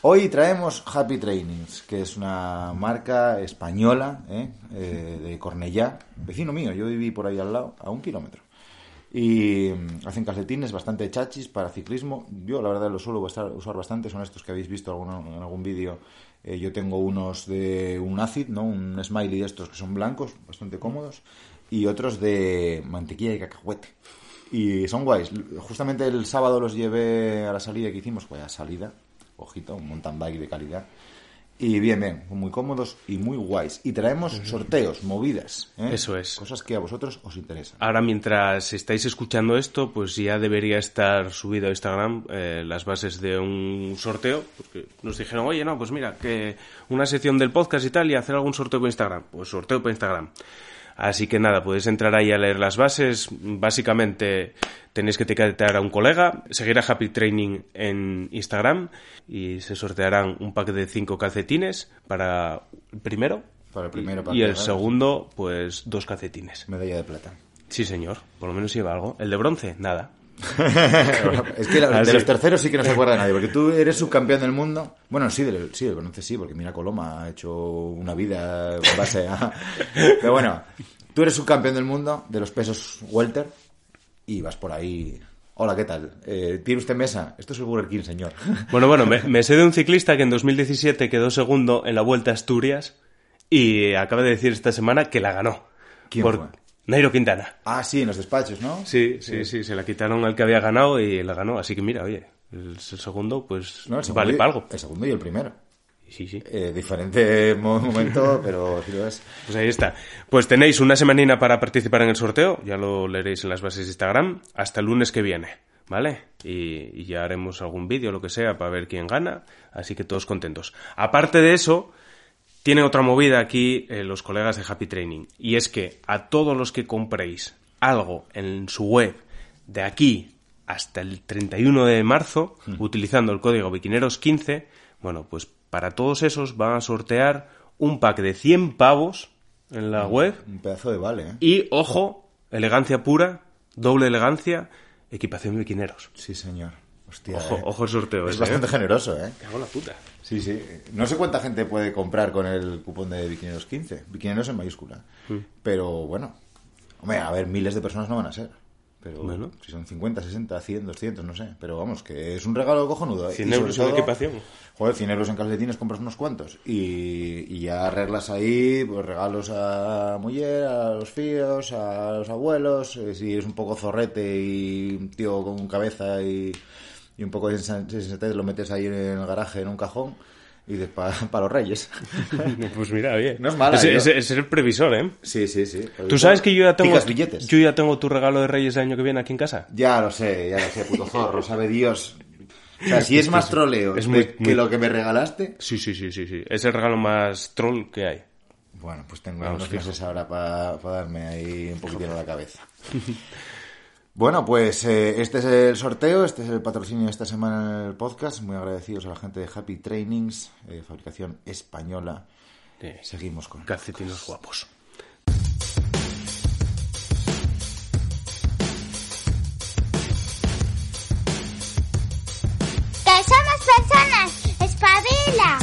hoy traemos Happy Trainings, que es una marca española ¿eh? Eh, de Cornellá, vecino mío, yo viví por ahí al lado, a un kilómetro. Y mm, hacen calcetines bastante chachis para ciclismo. Yo, la verdad, los suelo usar, bastante. Son estos que habéis visto en algún vídeo. Eh, yo tengo unos de un acid, ¿no? Un smiley de estos que son blancos, bastante cómodos. Y otros de mantequilla y cacahuete. Y son guays. Justamente el sábado los llevé a la salida que hicimos, pues a salida, ojito, un mountain bike de calidad. Y bien, bien, muy cómodos y muy guays. Y traemos sorteos, movidas. ¿eh? Eso es. Cosas que a vosotros os interesan. Ahora, mientras estáis escuchando esto, pues ya debería estar subido a Instagram eh, las bases de un sorteo. Porque nos dijeron, oye, no, pues mira, que una sección del podcast y tal, y hacer algún sorteo por Instagram. Pues sorteo por Instagram. Así que nada, podéis entrar ahí a leer las bases. Básicamente tenéis que etiquetar a un colega, seguir a Happy Training en Instagram y se sortearán un pack de cinco calcetines para el primero. Para el primero, para y el hagas. segundo, pues dos calcetines. Medalla de plata. Sí, señor. Por lo menos lleva algo. El de bronce, nada. es que la- de los terceros sí que no se acuerda nadie, porque tú eres subcampeón del mundo. Bueno, sí, del, sí, del bronce sí, porque mira Coloma ha hecho una vida con base a... Pero bueno, tú eres subcampeón del mundo de los pesos welter y vas por ahí... Hola, ¿qué tal? Eh, ¿Tiene usted mesa? Esto es el Burger King, señor. Bueno, bueno, me, me sé de un ciclista que en 2017 quedó segundo en la Vuelta a Asturias y acaba de decir esta semana que la ganó. ¿Quién por fue? Nairo Quintana. Ah, sí, en los despachos, ¿no? Sí, sí, sí, se la quitaron al que había ganado y la ganó. Así que mira, oye, el, el segundo, pues No, el segundo vale y- para algo. El segundo y el primero. Sí, sí. Eh, diferente mo- momento, pero sí lo es. Pues ahí está. Pues tenéis una semanina para participar en el sorteo, ya lo leeréis en las bases de Instagram, hasta el lunes que viene, ¿vale? Y, y ya haremos algún vídeo, lo que sea, para ver quién gana, así que todos contentos. Aparte de eso, tienen otra movida aquí eh, los colegas de Happy Training, y es que a todos los que compréis algo en su web de aquí hasta el 31 de marzo, utilizando el código Biquineros15, bueno, pues para todos esos van a sortear un pack de 100 pavos en la web Un pedazo de vale, ¿eh? y, ojo, elegancia pura, doble elegancia, equipación biquineros. Sí, señor. Hostia, Ojo, eh. ojo el sorteo. Es ese, bastante ¿eh? generoso, ¿eh? Cago la puta. Sí, sí. No sé cuánta gente puede comprar con el cupón de Biquineros 15. Biquineros en mayúscula. Mm. Pero bueno. Hombre, a ver, miles de personas no van a ser. Pero Bueno. si son 50, 60, 100, 200, no sé. Pero vamos, que es un regalo cojonudo. ¿eh? 100 Y sobre euros en equipación. Joder, 100 euros en calcetines compras unos cuantos. Y, y ya arreglas ahí pues, regalos a mujer, a los fíos, a los abuelos. eh, si eres un poco zorrete y un tío con cabeza y, y un poco de sensa- sensatez, lo metes ahí en el garaje, en un cajón. Y para los reyes. Pues mira, bien. No es mala, Es, ¿eh? es- es el previsor, ¿eh? sí, sí, sí. Tú sabes que yo ya tengo. Billetes. Yo ya tengo tu regalo de Reyes del año que viene aquí en casa. Ya lo sé, ya lo sé, puto zorro, sabe Dios. O sea, si es más troleo es muy- que muy- lo que me regalaste, Sí, sí, sí, sí, sí. Es el regalo más troll que hay. bueno, pues tengo Vamos, unos meses ahora para darme ahí un poquitín a la cabeza. Bueno, pues eh, este es el sorteo, este es el patrocinio de esta semana en el podcast. Muy agradecidos a la gente de Happy Trainings, eh, fabricación española. Sí. Seguimos con... Calcetines guapos. ¡Que somos personas! ¡Espabila!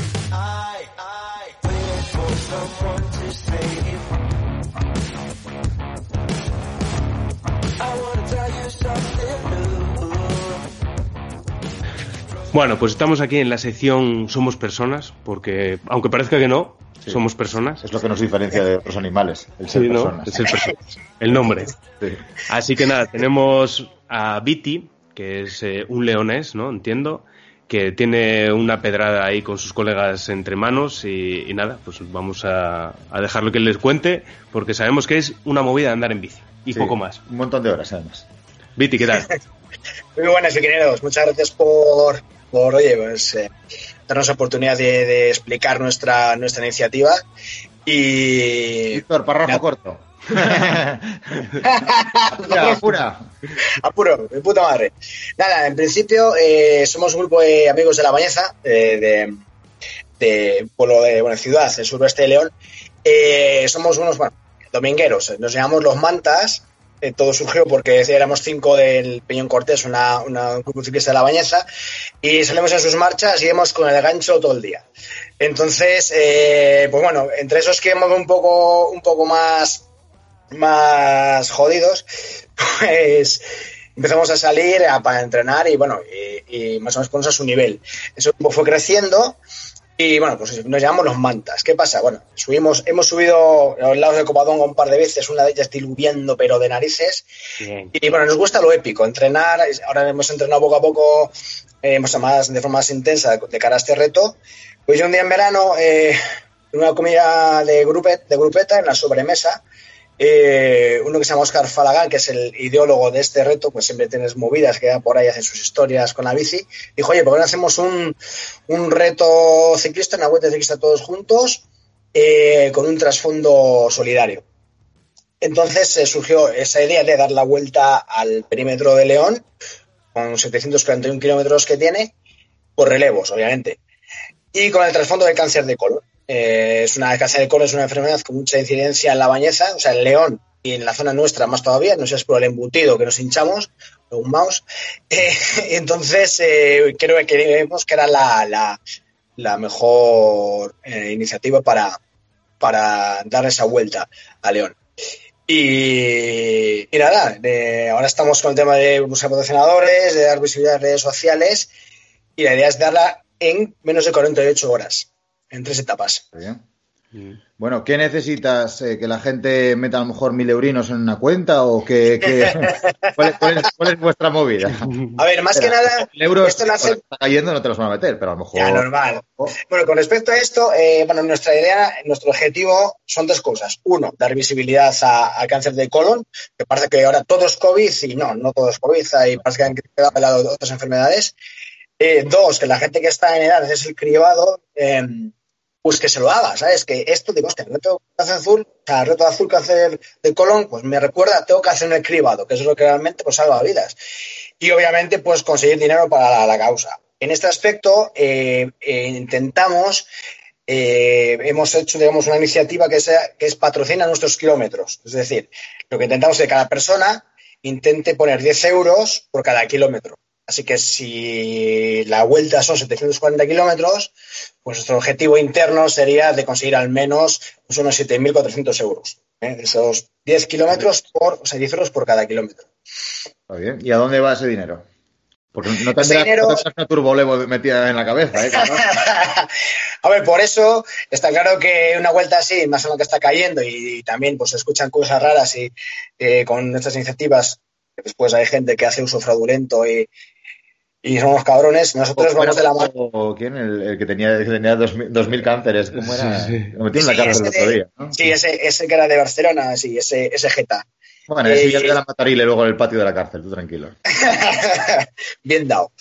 Bueno, pues estamos aquí en la sección Somos Personas, porque aunque parezca que no, somos personas. Es lo que nos diferencia de otros animales, el ser Sí, ¿no? personas. Es el, perso- el nombre. Sí. Así que nada, tenemos a Viti, que es eh, un leonés, ¿no? Entiendo, que tiene una pedrada ahí con sus colegas entre manos y, y nada, pues vamos a, a dejarlo que les cuente, porque sabemos que es una movida de andar en bici y Sí, poco más. Un montón de horas, además. Viti, ¿qué tal? Muy buenas, biquineros. Muchas gracias por, por oye, pues, eh, darnos la oportunidad de, de explicar nuestra, nuestra iniciativa. Y. Víctor, párrafo corto. Pura, pura. Apuro, mi puta madre. Nada, en principio eh, somos un grupo de amigos de La Bañeza, eh, de, de pueblo de bueno, ciudad, el suroeste de León. Somos unos bueno, domingueros, nos llamamos los Mantas. Eh, todo surgió porque éramos cinco del Peñón Cortés, una, una un grupo ciclista de La Bañeza, y salimos en sus marchas y íbamos con el gancho todo el día. Entonces, eh, pues bueno, entre esos que hemos un poco, un poco más más jodidos, pues empezamos a salir a- para entrenar y bueno, y, y más o menos ponernos a su nivel. Grupo fue creciendo Y bueno, pues nos llamamos los mantas. ¿Qué pasa? Bueno, subimos, hemos subido a los lados de Covadonga un par de veces, una de ellas diluviando, pero de narices. Bien. Y bueno, nos gusta lo épico, entrenar. Ahora hemos entrenado poco a poco, eh, hemos más, de forma más intensa de cara a este reto. Pues yo un día en verano, eh, en una comida de, grupet, de grupeta, en la sobremesa, eh, uno que se llama Oscar Falagán, que es el ideólogo de este reto, pues siempre tienes movidas que va por ahí, hace sus historias con la bici. Dijo, oye, ¿por qué no hacemos un, un reto ciclista, una vuelta ciclista todos juntos, eh, con un trasfondo solidario? Entonces eh, surgió esa idea de dar la vuelta al perímetro de León, con 741 kilómetros que tiene, por relevos, obviamente. Y con el trasfondo del cáncer de colon. Eh, es una cáncer de colon es una enfermedad con mucha incidencia en la bañeza, o sea, en León y en la zona nuestra más todavía, no sé es por el embutido que nos hinchamos, o un mouse. Eh, entonces, eh, creo que creemos que era la, mejor iniciativa para, dar esa vuelta a León. Y, y nada, ahora estamos con el tema de buscar patrocinadores, de dar visibilidad en redes sociales y la idea es darla en menos de 48 horas, en tres etapas. Bien. Bueno, ¿qué necesitas? Eh, ¿Que la gente meta a lo mejor mil eurinos en una cuenta o que, que- ¿Cuál, es, cuál es- cuál es vuestra movida? A ver, más que nada, El euro esto nace- está cayendo, no te los van a meter, pero a lo mejor. Ya, normal. Bueno, con respecto a esto, eh, bueno, nuestra idea, nuestro objetivo son dos cosas. Uno, dar visibilidad a- al cáncer de colon, que parece que ahora todo es COVID y no, no todo es COVID, hay parece que han quedado de lado otras enfermedades. Eh, dos, que la gente que está en edad es el cribado, eh, pues que se lo haga, ¿sabes? Que esto, digo, hostia, reto cáncer azul, o sea, el reto azul cáncer de colon, pues me recuerda, tengo que hacer el cribado, que es lo que realmente pues salva vidas. Y obviamente, pues conseguir dinero para la, la causa. En este aspecto, eh, eh, intentamos, eh, hemos hecho, digamos, una iniciativa que, sea, que es patrocina nuestros kilómetros. Es decir, lo que intentamos es que cada persona intente poner 10 euros por cada kilómetro. Así que si la vuelta son 740 kilómetros, pues nuestro objetivo interno sería de conseguir al menos pues, unos 7.400 euros. ¿eh? Esos 10 kilómetros por, o sea, 10 euros por cada kilómetro. Está bien. ¿Y a dónde va ese dinero? Porque no tendrás, dinero- no tendrás una turbolevo metida en la cabeza, ¿eh? A ver, por eso está claro que una vuelta así, más en lo que está cayendo y, también pues se escuchan cosas raras y eh, con estas iniciativas, después hay gente que hace uso fraudulento y, y son unos cabrones, nosotros vamos de la mano. ¿O ¿Quién? El, el que tenía, que tenía 2000, 2000 cánceres. ¿Cómo era? Sí, sí. Lo metí en la Sí, cárcel el ese otro de- día. ¿no? Sí, ese, ese que era de Barcelona, sí, ese, ese Geta. Bueno, ese ya te la matarile luego en el patio de la cárcel, tú tranquilo. Bien dado.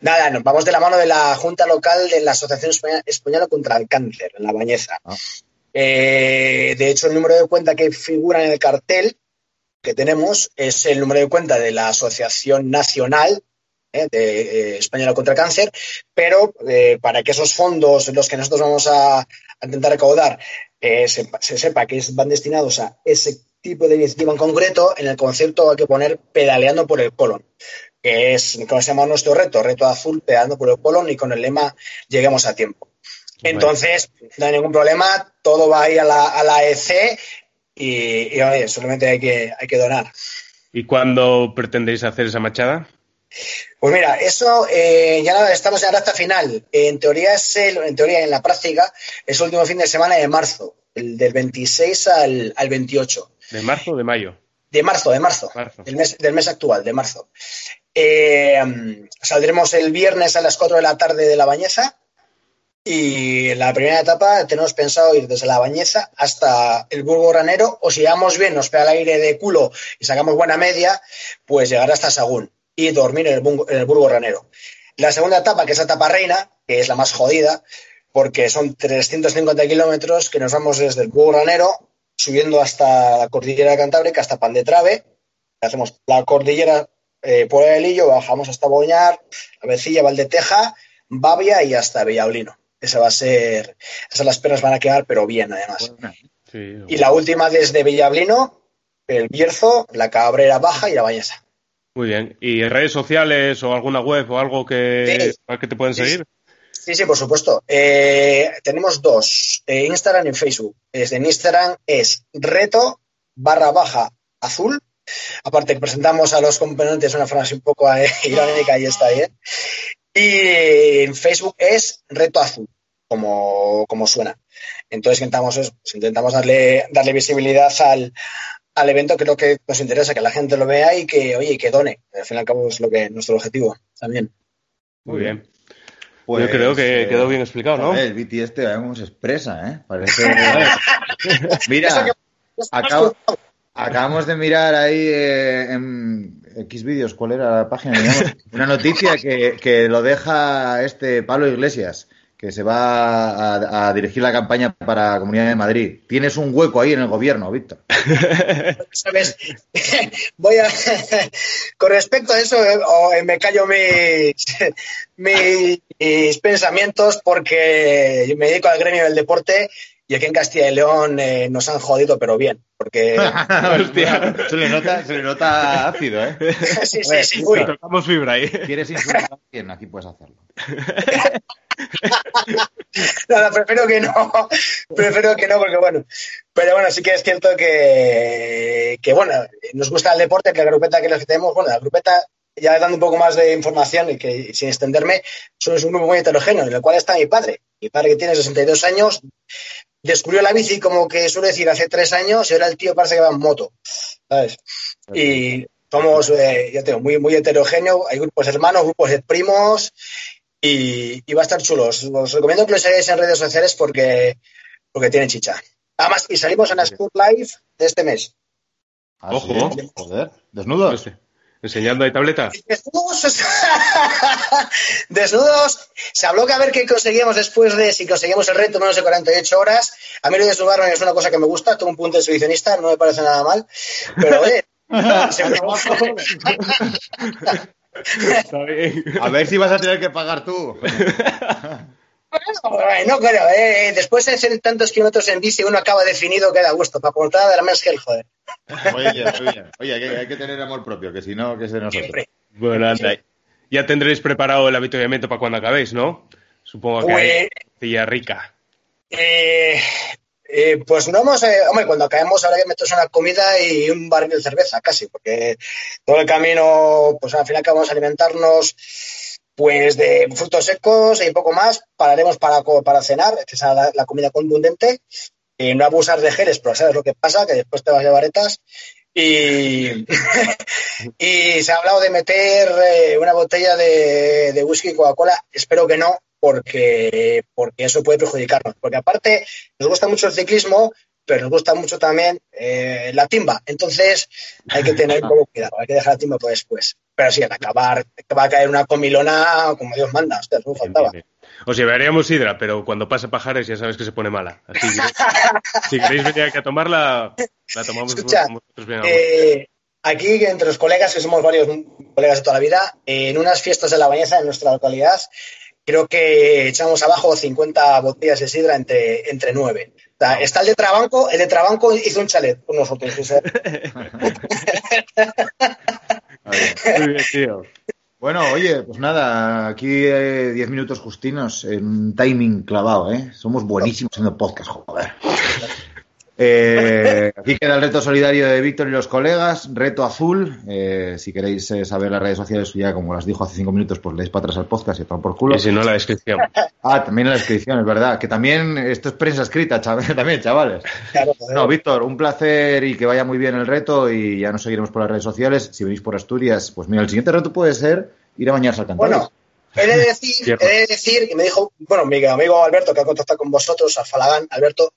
Nada, nos vamos de la mano de la Junta Local de la Asociación Española- Española contra el Cáncer, en La Bañeza. Ah. Eh, de hecho, el número de cuenta que figura en el cartel que tenemos es el número de cuenta de la Asociación Nacional eh, de eh, Española contra el Cáncer, pero eh, para que esos fondos, los que nosotros vamos a, a intentar recaudar, se, se sepa que es- van destinados a ese tipo de iniciativa en concreto, en el concepto hay que poner pedaleando por el colon que es como se llama nuestro reto, reto azul, pedaleando por el colon y con el lema lleguemos a tiempo. Entonces, no hay ningún problema, todo va ahí a la, a la EC y, y, oye, solamente hay que, hay que donar. ¿Y cuándo pretendéis hacer esa machada? Pues mira, eso eh, ya nada, estamos en la recta final. En teoría, es el- en teoría, en la práctica, es el último fin de semana de marzo, el del 26 al, al 28. ¿De marzo o de mayo? De marzo, de marzo, Marzo. Del, mes, del mes actual, de marzo. Eh, saldremos el viernes a las 4 de la tarde de La Bañeza y en la primera etapa tenemos pensado ir desde La Bañeza hasta el Burgo Ranero o si vamos bien, nos pega el aire de culo y sacamos buena media, pues llegar hasta Sagún y dormir en el, en el Burgo Ranero. La segunda etapa, que es la etapa reina, que es la más jodida, porque son 350 kilómetros que nos vamos desde el Burgo Ranero subiendo hasta la cordillera cantábrica, hasta Pan de Trave. Hacemos la cordillera eh, por el Lillo, bajamos hasta Boñar, La Vecilla, Valdeteja, Bavia y hasta Villablino. Esa va a ser, esas las pernas van a quedar, pero bien además. Sí. Y la última desde Villablino, el Bierzo, la Cabrera Baja y la Bañeza. Muy bien. ¿Y redes sociales o alguna web o algo que, Sí. que te pueden Sí, seguir? Sí, sí, por supuesto. Eh, tenemos dos, eh, Instagram y Facebook. Desde en Instagram es reto barra baja azul. Aparte que presentamos a los componentes una forma así un poco eh, irónica y está bien. Y en Facebook es reto azul. como, como suena. Entonces intentamos, eso, pues, intentamos darle, darle visibilidad al, al evento lo que nos interesa, que la gente lo vea y que, oye, que done. Al fin y al cabo es lo que nuestro objetivo también. Muy bien. Pues, Yo creo que eh, quedó bien explicado, ¿no? El BT este, cómo se expresa, ¿eh? Parece... Mira, Eso que- acabo- acabamos de mirar ahí eh, en X vídeos, ¿cuál era la página? Digamos, una noticia que, que lo deja este Pablo Iglesias, que se va a, a dirigir la campaña para la Comunidad de Madrid. Tienes un hueco ahí en el gobierno, Víctor. ¿Sabes? Voy a. Con respecto a eso, eh, o, eh, me callo mis, mis pensamientos porque yo me dedico al gremio del deporte y aquí en Castilla y León eh, nos han jodido, pero bien. Porque. Hostia. Se le nota, se le nota ácido, ¿eh? sí, sí, sí. uy. Tocamos fibra ahí. ¿Quieres insultar a alguien? Aquí puedes hacerlo. Nada, prefiero que no. Prefiero que no, porque bueno. Pero bueno, sí que es cierto que, que bueno, nos gusta el deporte, que la grupeta que los que tenemos, bueno, la grupeta, ya dando un poco más de información y que sin extenderme, somos un grupo muy heterogéneo, en el cual está mi padre. Mi padre que tiene 62 años, descubrió la bici como que suele decir hace tres años y ahora el tío parece que va en moto. ¿Sabes? Y somos, eh, ya tengo, muy, muy heterogéneo. Hay grupos hermanos, grupos de primos y, y va a estar chulo. Os, os recomiendo que lo sigáis en redes sociales porque, porque tiene chicha. Además, y salimos en la Spur Live de este mes. Ah, Ojo. sí, Joder. ¿Desnudos? Enseñando ahí tableta. Desnudos, desnudos. Se habló que a ver qué conseguíamos después de si conseguíamos el reto menos de 48 horas. A mí lo de desnudarme es una cosa que me gusta, tengo un punto de exhibicionista, no me parece nada mal. Pero oye, Está bien. A ver si vas a tener que pagar tú. Bueno, no creo, eh. Después de hacer tantos kilómetros en bici, uno acaba definido que da gusto. Para portada de la Men's Health, joder. Oye, muy bien. Oye, hay que, hay que tener amor propio, que si no, que es de nosotros. Siempre. Bueno, anda. Ya tendréis preparado el avituallamiento para cuando acabéis, ¿no? Supongo que hay Pues- cilla rica. Eh, eh, pues no hemos, eh, hombre, cuando acabemos habrá que meterse una comida y un barril de cerveza, casi, porque todo el camino, pues al final acabamos de alimentarnos pues de frutos secos y poco más. Pararemos para, para cenar, que sea la, comida contundente, y no abusar de geles, pero sabes lo que pasa, que después te vas de varetas. Y, y se ha hablado de meter eh, una botella de, de whisky y Coca-Cola. Espero que no, porque, porque eso puede perjudicarnos. Porque aparte nos gusta mucho el ciclismo, pero nos gusta mucho también eh, la timba. Entonces hay que tener poco cuidado, hay que dejar la timba para después. Pero sí, al acabar te va a caer una comilona como Dios manda. Hostia, eso me Bien, faltaba. bien, bien. Os llevaríamos sidra, pero cuando pasa Pajares ya sabes que se pone mala. Así que si queréis venir aquí a tomarla, la tomamos Escucha, vosotros bien. Eh, aquí, entre los colegas, que somos varios colegas de toda la vida, en unas fiestas de la bañeza en nuestra localidad, creo que echamos abajo 50 botellas de sidra entre, entre nueve. O sea, está el de Trabanco, el de Trabanco hizo un chalet con nosotros. o sea, Muy bien, tío. Bueno, oye, pues nada, aquí eh, 10 minutos justinos, en un timing clavado, ¿eh? Somos buenísimos haciendo podcast, joder. Eh, aquí queda el reto solidario de Víctor y los colegas, reto azul. Eh, si queréis eh, saber las redes sociales, ya como las dijo hace cinco minutos, pues leéis para atrás al podcast y todo por culo. Y si no, la descripción. Ah, también en la descripción, es verdad. Que también, esto es prensa escrita, chav- también, chavales. claro. No, Víctor, un placer y que vaya muy bien el reto y ya nos seguiremos por las redes sociales. Si venís por Asturias, pues mira, el siguiente reto puede ser ir a bañarse al Cantábrico. Bueno, he de decir, he de decir, que me dijo, bueno, mi amigo Alberto, que ha contactado con vosotros, Alfalagán, Alberto,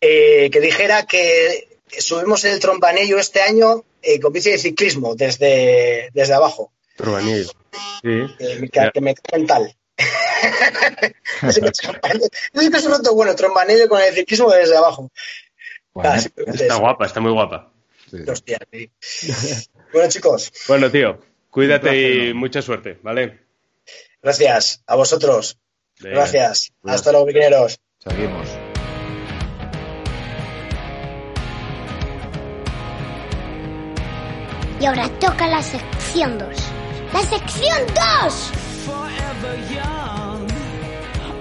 eh, que dijera que subimos el trompanillo este año eh, con bici de ciclismo desde, desde abajo. Turbanillo. Sí. que me, Ya. que me caen tal. Así que, es que es un reto bueno, trompanillo con el ciclismo desde abajo. Bueno, Ah, Está guapa, está muy guapa. sí. hostia, sí. Bueno, chicos, Bueno, tío, cuídate placer, y ¿no? mucha suerte, ¿vale? gracias a vosotros. Venga. Gracias. Cuídate. Hasta luego, piquineros. Seguimos. Y ahora toca la sección 2. ¡La sección 2! forever young?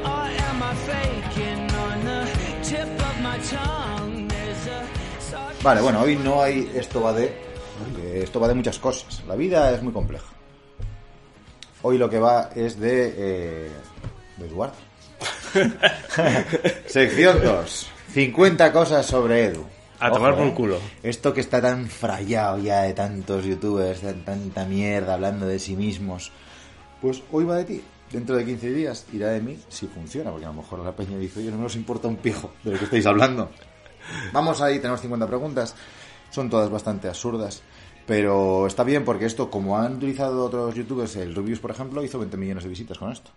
Or am I faking on the tip of my tongue? There's a Vale, bueno, hoy no hay esto va de. porque esto va de muchas cosas. La vida es muy compleja. Hoy lo que va es de. eh, de Eduardo. Sección 2. 50 cosas sobre Edu. A tomar Ojo, por ¿eh? culo. Esto que está tan frayado ya de tantos youtubers, de tanta mierda hablando de sí mismos. Pues hoy va de ti. Dentro de 15 días irá de mí si funciona, porque a lo mejor la peña dice, oye, no nos importa un pijo de lo que estáis hablando. Vamos ahí, tenemos 50 preguntas. Son todas bastante absurdas. Pero está bien porque esto, como han utilizado otros youtubers, el Rubius, por ejemplo, hizo 20 millones de visitas con esto.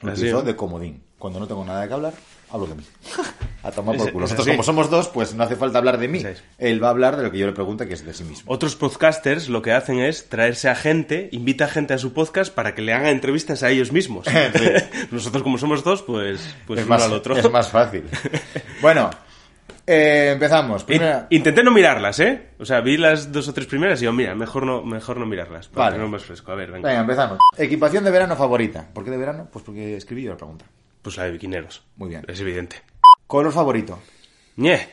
Lo utilizó de comodín. Cuando no tengo nada que hablar, hablo de mí. A tomar por culo. Nosotros, como somos dos, pues no hace falta hablar de mí. Él va a hablar de lo que yo le pregunte, que es de sí mismo. Otros podcasters lo que hacen es traerse a gente, invita a gente a su podcast para que le hagan entrevistas a ellos mismos. Nosotros como somos dos, pues, pues es, uno más, al otro. es más fácil. bueno, eh, empezamos. Primera... Intenté no mirarlas, ¿eh? O sea, vi las dos o tres primeras y digo, mira, mejor no, mejor no mirarlas. Para Vale. tenerlo más fresco. A ver, venga. Venga, empezamos. Equipación de verano favorita. ¿Por qué de verano? Pues porque escribí yo la pregunta. Pues la de biquineros. Muy bien. Es evidente. Color favorito. Ñe.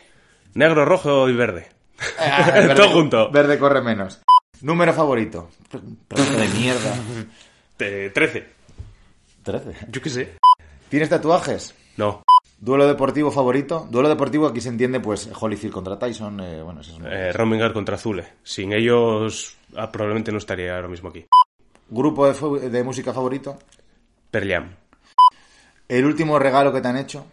Negro, rojo y verde. Ah, verde- Todo junto. Verde corre menos. Número favorito. De mierda. Eh, 13. 13. Yo qué sé. ¿Tienes tatuajes? No. Duelo deportivo favorito. Duelo deportivo aquí se entiende, pues, Holyfield contra Tyson. eh, bueno, eso es un- Eh, Rominger contra Zule. Sin ellos ah, probablemente no estaría ahora mismo aquí. Grupo de, fu- de música favorito. Pearl Jam. El último regalo que te han hecho.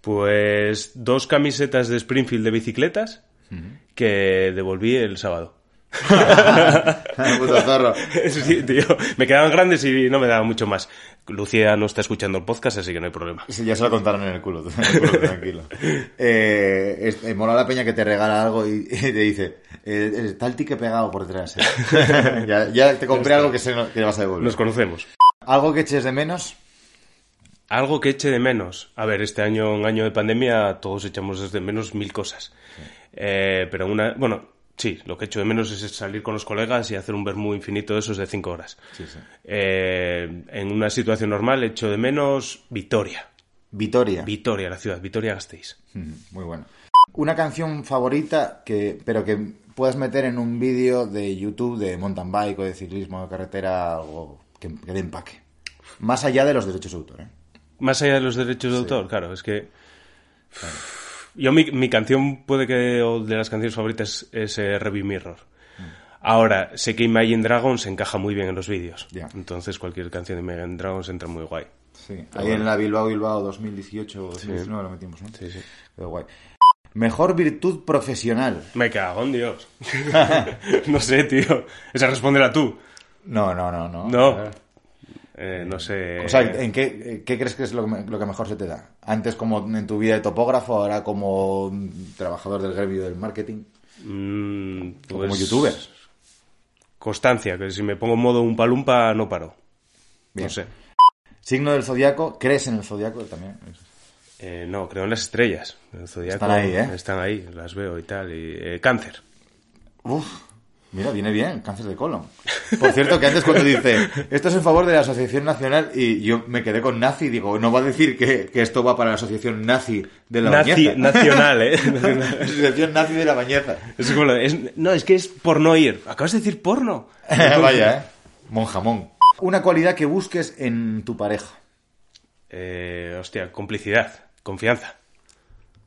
Pues dos camisetas de Springfield de bicicletas que devolví el sábado. Puto zorro. Sí, tío. Me quedaban grandes y no me daba mucho más. Lucía no está escuchando el podcast, así que no hay problema. Sí, ya se lo contaron en el culo, tú, en el culo, tranquilo. Eh, es- eh, mola la peña que te regala algo y, y te dice, eh, está el tique pegado por detrás. eh". ya, ya te compré algo que, se, que vas a devolver. Nos conocemos. ¿Algo que eches de menos? Algo que eche de menos. A ver, este año, un año de pandemia, todos echamos desde menos mil cosas. Eh, pero una, bueno, sí, lo que echo de menos es salir con los colegas y hacer un vermú infinito de esos de cinco horas. Sí, sí. Eh, en una situación normal echo de menos Vitoria. Vitoria. Vitoria, la ciudad, Vitoria Gasteiz. Muy bueno. Una canción favorita que, pero que puedas meter en un vídeo de YouTube de mountain bike o de ciclismo de carretera, algo que, que dé empaque. Más allá de los derechos de autor, ¿eh? Más allá de los derechos de autor, claro, es que. Yo, mi, mi canción puede que. o de las canciones favoritas es eh, Review Mirror. Ahora, sé que Imagine Dragons encaja muy bien en los vídeos. Ya. Entonces, cualquier canción de Imagine Dragons entra muy guay. Sí. Ahí en la Bilbao Bilbao 2018 o 2019 lo metimos, ¿no? Sí, sí. Quedó guay. Mejor virtud profesional. Me cago en Dios. no sé, tío. Esa respóndela tú. No, no, no, no. No. Eh, no sé. O sea, ¿en qué, qué crees que es lo, lo que mejor se te da? Antes como en tu vida de topógrafo, ahora como trabajador del gremio del marketing, Mm, o como pues, youtuber. Constancia, que si me pongo en modo un palumpa no paro. Bien. No sé. Signo del zodiaco, ¿crees en el zodiaco también? Eh, no, creo en las estrellas. El zodiaco, Están ahí, ¿eh? Están ahí, las veo y tal. Y, eh, cáncer. Uf, mira, viene bien, cáncer de colon. Por cierto, que antes cuando dice, esto es en favor de la Asociación Nacional, y yo me quedé con nazi, digo, no va a decir que, que esto va para la Asociación Nazi de la Nazi- Bañeza. nacional, ¿eh? Asociación Nazi de la Bañeza. Como es- no, es que es por no ir. Acabas de decir porno. Vaya, ¿eh? Monjamón. Una cualidad que busques en tu pareja. Eh, hostia, complicidad, confianza.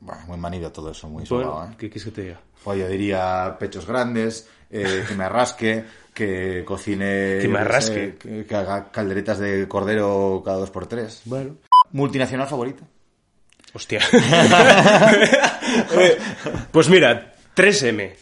Bueno, muy manido todo eso, muy sobado, ¿eh? ¿qué quieres que te diga? Pues yo diría pechos grandes, eh, que me arrasque, que cocine... Que me arrasque. sé, que, que haga calderetas de cordero cada dos por tres. Bueno. Multinacional favorita. Hostia. Eh, pues mira, 3M.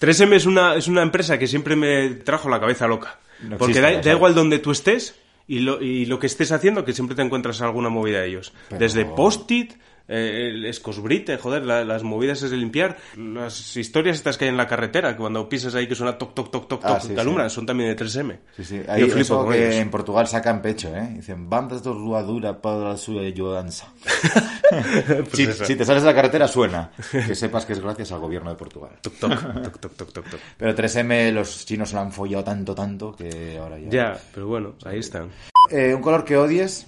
3M es una, es una empresa que siempre me trajo la cabeza loca. No Porque existe, da, igual donde tú estés y lo, y lo que estés haciendo, que siempre te encuentras alguna movida de ellos. Pero- Desde post-it, eh, el escosbrite, joder, la- las movidas es de limpiar. Las historias estas que hay en la carretera, que cuando pisas ahí que suena toc, toc, toc, toc, Ah, toc, sí, que alumbran, sí. son también de 3M. Sí, sí. Yo Ahí flipo con que ellos. en Portugal sacan pecho, ¿eh? Dicen, bandas de ruadura para su ayudanza. Pues si, si te sales de la carretera suena. Que sepas que es gracias al gobierno de Portugal. Toc, toc, toc, toc, toc, toc, toc. Pero 3M los chinos se lo han follado tanto, tanto que ahora ya... Ya, pero bueno, ahí están. Eh, un color que odies.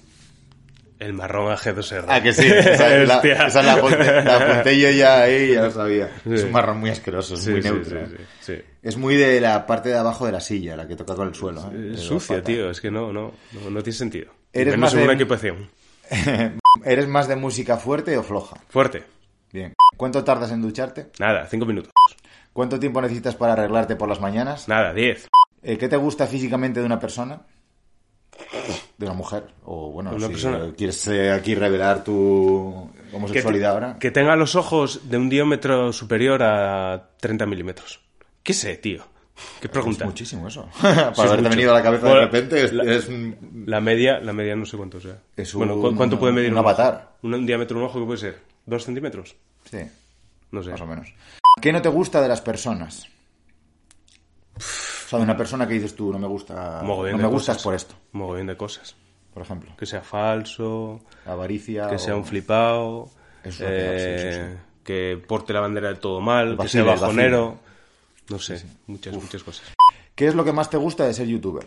El marrón AG2R. Ah, que sí. Esa es la, esa es la, apunté- la apunté yo ya ahí, ya lo sabía. Es un marrón muy asqueroso, es Sí, muy sí, neutro. sí, ¿eh? sí, sí. Es muy de la parte de abajo de la silla, la que toca con el suelo. ¿eh? Es la sucia, tío. Es que no, no, no, no tiene sentido. Eres Menos más en una equipación. ¿Eres más de música fuerte o floja? Fuerte. Bien. ¿Cuánto tardas en ducharte? Nada, cinco minutos. ¿Cuánto tiempo necesitas para arreglarte por las mañanas? Nada, diez. Eh, ¿Qué te gusta físicamente de una persona? De una mujer. O bueno, Una si persona. quieres eh, aquí revelar tu Que, homosexualidad ahora. que tenga los ojos de un diámetro superior a 30 milímetros. ¿Qué sé, tío? ¿Qué pregunta? Es muchísimo eso. para haberte venido a la cabeza de Bueno, repente, es, la- es un- La media, la media no sé cuánto sea. Es bueno, un- ¿cu- ¿cuánto puede medir un avatar. Un, un diámetro un ojo que puede ser dos centímetros. Sí, No sé. más o menos. ¿Qué no te gusta de las personas? Sea, de una persona que dices tú, no me gusta, Mogollón no me gustas cosas. por esto, Mogollón de cosas. por ejemplo. Que sea falso, Avaricia. que sea un flipado, Eso sí, eh, sí, sí. que porte la bandera de todo mal, que sea bajonero. No sé, muchas, muchas cosas. ¿Qué es lo que más te gusta de ser youtuber?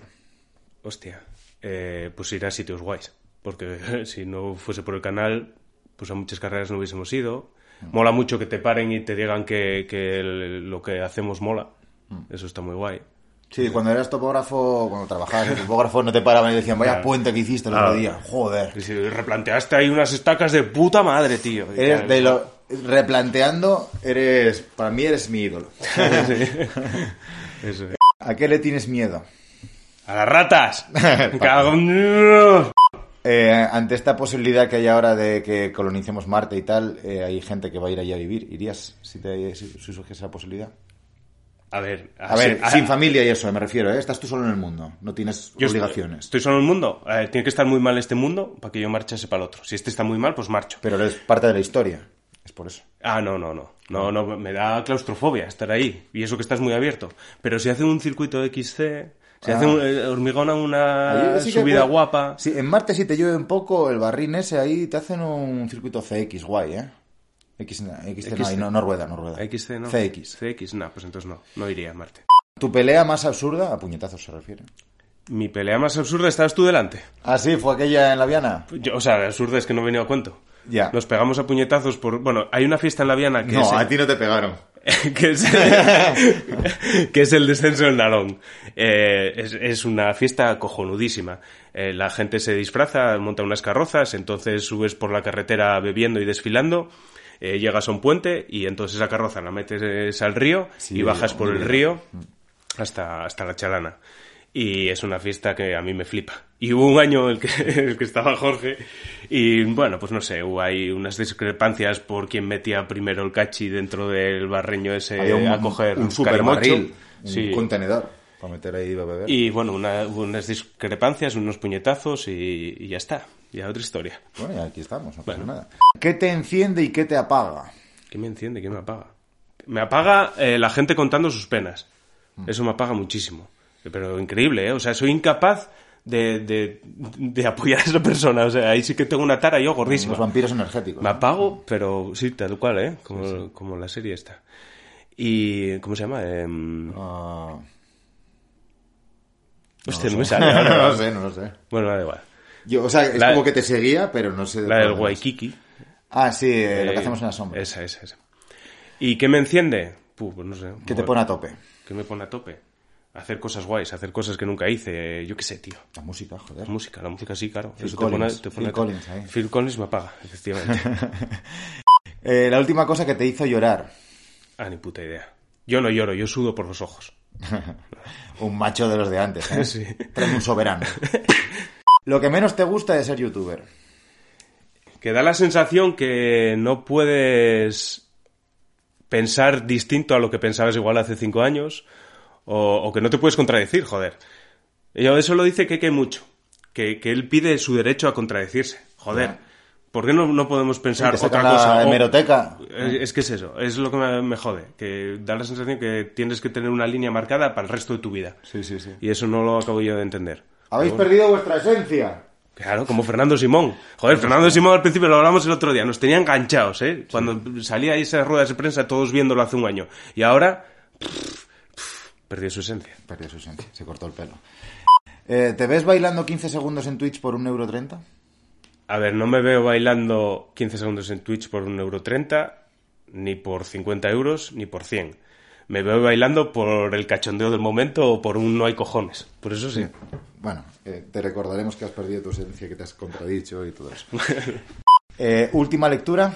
Hostia, eh, pues ir a sitios guays. Porque si no fuese por el canal, pues a muchas carreras no hubiésemos ido. Mola mucho que te paren y te digan que, que el- lo que hacemos mola. Eso está muy guay. Sí, cuando eras topógrafo, cuando trabajabas en topógrafo, no te paraban y decían, vaya Claro. puente que hiciste el Ah. otro día. Joder. Y si replanteaste ahí unas estacas de puta madre, tío. Eres de lo... Replanteando, eres... Para mí eres mi ídolo. Eso es. ¿A qué le tienes miedo? ¡A las ratas! Eh, ante esta posibilidad que hay ahora de que colonicemos Marte y tal, eh, hay gente que va a ir allí a vivir. ¿Irías si, te, si, surgiese esa posibilidad? A ver, A ver, sin familia y eso, me refiero, ¿eh? Estás tú solo en el mundo, no tienes Yo estoy- obligaciones. Estoy, solo en el mundo. Tiene que estar muy mal este mundo para que yo marchase para el otro. Si este está muy mal, pues marcho. Pero eres parte de la historia, es por eso. Ah, no, no, no. No, no, me da claustrofobia estar ahí. Y eso que estás muy abierto. Pero si hace un circuito XC, si Ah. hace un, eh, hormigona una Ahí sí que subida guapa. Sí, en Marte si te llueve un poco, el barrín ese ahí te hacen un circuito CX guay, ¿eh? X, XT, no, no, no rueda, no rueda. XC, ¿no? CX. CX, no, pues entonces no. No iría a Marte. ¿Tu pelea más absurda? A puñetazos se refiere. Mi pelea más absurda estabas tú delante. Ah, sí, fue aquella en la Viana. Yo- o sea, absurda es que no venía a cuento. Ya. Nos pegamos a puñetazos por... Bueno, hay una fiesta en La Viana que, No, es, a ti no te pegaron. que, es, que es el descenso del Narón. Eh, es, es una fiesta cojonudísima. Eh, la gente se disfraza, monta unas carrozas, entonces subes por la carretera bebiendo y desfilando, eh, llegas a un puente y entonces esa carroza la metes al río Sí, y bajas por el río hasta, hasta la chalana. Y es una fiesta que a mí me flipa. Y hubo un año en el el que estaba Jorge y bueno, pues no sé, hubo ahí unas discrepancias por quién metía primero el cachi dentro del barreño ese Había un, a coger un super calimocho. barril, un Sí. contenedor para meter ahí y beber. Y bueno, una- unas discrepancias, unos puñetazos y, y ya está. Ya otra historia. Bueno, y aquí estamos, no pasa Bueno. nada. ¿Qué te enciende y qué te apaga? ¿Qué me enciende? ¿Qué me apaga? Me apaga eh, la gente contando sus penas. Eso me apaga muchísimo. Pero increíble, ¿eh? O sea, soy incapaz de, de, de apoyar a esa persona. O sea, ahí sí que tengo una tara yo gordísima. Los vampiros energéticos. Me ¿no? apago, pero sí, tal cual, ¿eh? Como, como la serie esta. Y... ¿Cómo se llama? Em, Ah, hostia, no, lo me sé. sale ahora. no lo sé, no lo sé. Bueno, da igual. Yo, o sea, es La- como que te seguía, pero no sé... de La del. Waikiki. Ah, sí, eh, lo que Eh, hacemos en la sombra. Esa, esa, esa. ¿Y qué me enciende? Puh, pues no sé. Que te pone a tope. ¿Qué me pone a tope? Hacer cosas guays, hacer cosas que nunca hice. Yo qué sé, tío. La música, joder. La música, la música sí, claro. Phil Eso te pone, Collins, te Phil pone a- Collins ahí. Phil Collins me apaga, efectivamente. Eh, la última cosa que te hizo llorar. ah, ni puta idea. Yo no lloro, yo sudo por los ojos. Un macho de los de antes, ¿eh? Sí. Trae un soberano. Lo que menos te gusta de ser youtuber. Que da la sensación que no puedes pensar distinto a lo que pensabas igual hace cinco años, o, o que no te puedes contradecir, joder. Eso lo dice que mucho, que, que él pide su derecho a contradecirse, joder. ¿Por qué no, no podemos pensar otra cosa? O- hemeroteca. Es, es que es eso, es lo que me, me jode, que da la sensación que tienes que tener una línea marcada para el resto de tu vida. Sí, sí, sí. Y eso no lo acabo yo de entender. Habéis Pero- perdido vuestra esencia. Claro, como Fernando Simón. Joder, Fernando Simón al principio lo hablamos el otro día, nos tenía enganchados, ¿eh? Cuando salía ahí esas ruedas de prensa todos viéndolo hace un año. Y ahora, pff, pff, perdió su esencia. Perdió su esencia, se cortó el pelo. Eh, ¿Te ves bailando 15 segundos en Twitch por un euro treinta? A ver, no me veo bailando 15 segundos en Twitch por un euro 30, ni por 50 euros, ni por 100. Me veo bailando por el cachondeo del momento o por un no hay cojones. Por eso sí. Bueno, eh, te recordaremos que has perdido tu esencia, que te has contradicho y todo eso. Eh, última lectura.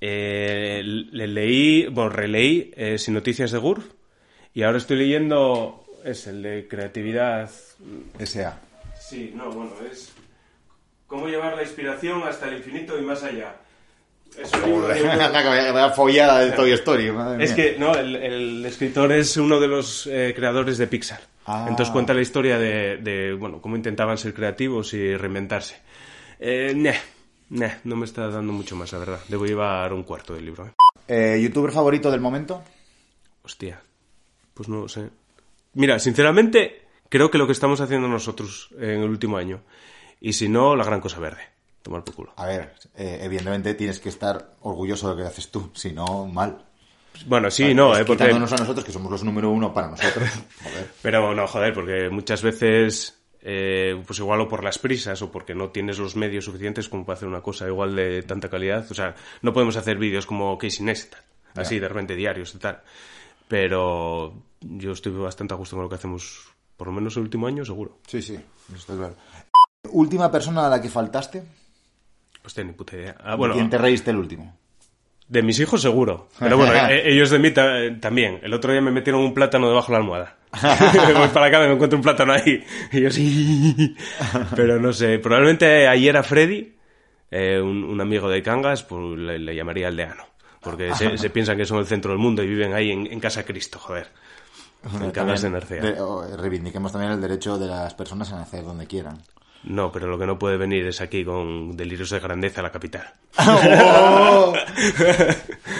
Eh, le leí, bueno, releí eh, Sin Noticias de Gurf y ahora estoy leyendo, es el de creatividad. S.A. Sí, no, bueno, es cómo llevar la inspiración hasta el infinito y más allá. Es un libro de La follada de Toy Story. madre Es mía. que, no, el, el escritor es uno de los eh, creadores de Pixar. Ah. Entonces cuenta la historia de, de, bueno, cómo intentaban ser creativos y reinventarse. Eh, nah, nah, no me está dando mucho más, la verdad. Debo llevar un cuarto del libro. ¿eh? Eh, ¿Youtuber favorito del momento? Hostia, pues no lo sé. Mira, sinceramente, creo que lo que estamos haciendo nosotros en el último año. Y si no, la gran cosa verde. Tomar por culo. A ver, eh, evidentemente tienes que estar orgulloso de lo que haces tú, si no, mal. Bueno, sí, no, Es eh, porque... A nosotros, que somos los número uno para nosotros. Joder. Pero no, joder, porque muchas veces, eh, pues igual o por las prisas o porque no tienes los medios suficientes como para hacer una cosa igual de tanta calidad. O sea, no podemos hacer vídeos como Casey Neistat, así de repente diarios y tal. Pero yo estoy bastante a gusto con lo que hacemos, por lo menos el último año, seguro. Sí, sí, está claro. ¿Última persona a la que faltaste? Hostia, ni puta idea. Ah, bueno, ¿Quién te reíste el último? de mis hijos seguro. Pero bueno, eh, ellos de mí ta- también. El otro día me metieron un plátano debajo de la almohada. Voy para acá, me encuentro un plátano ahí. Y yo sí. Pero no sé, probablemente ayer a Freddy, eh, un, un amigo de Cangas, pues le, le llamaría aldeano. Porque se, se piensan que son el centro del mundo y viven ahí en, en Casa Cristo, joder. En Cangas de Narcea. de- o, reivindiquemos también el derecho de las personas a nacer donde quieran. No, pero lo que no puede venir es aquí con delirios de grandeza a la capital.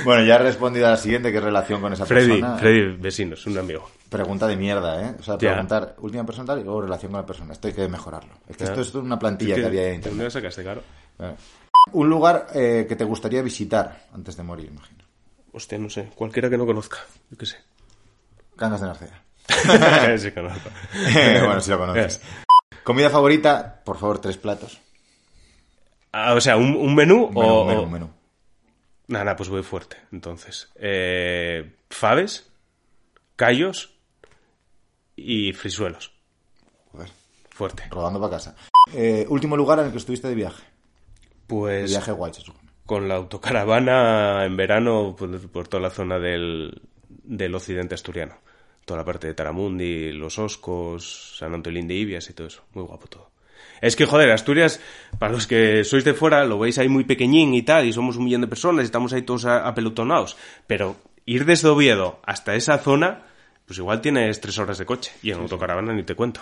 bueno, ya he respondido a la siguiente, ¿qué relación con esa Freddy, persona? Freddy Vecinos, un amigo. Pregunta de mierda, ¿eh? O sea, Ya. preguntar última persona y luego relación con la persona. Esto hay que mejorarlo. Es que Ya. esto es una plantilla que, había en ¿De internet. dónde sacaste, claro? Un lugar eh, que te gustaría visitar antes de morir, imagino. Hostia, no sé. Cualquiera que no conozca. Yo qué sé. Cangas de Narcea. sí, conozco. bueno, si lo conoces. Comida favorita, por favor, tres platos. Ah, o sea, ¿un, un menú, Un menú, o...? un menú, un menú. Nada, nada, pues voy fuerte. Entonces, eh, faves, callos y frisuelos. Joder, Fuerte. rodando para casa. Eh, último lugar en el que estuviste de viaje. De Pues viaje guay, se supone. con la autocaravana en verano por, por toda la zona del, del occidente asturiano. Toda la parte de Taramundi, Los Oscos, San Antolín de Ibias y todo eso. Muy guapo todo. Es que, joder, Asturias, para los que sois de fuera, lo veis ahí muy pequeñín y tal, y somos un millón de personas y estamos ahí todos apelotonados. Pero ir desde Oviedo hasta esa zona, pues igual tienes tres horas de coche. Y en autocaravana ni te cuento.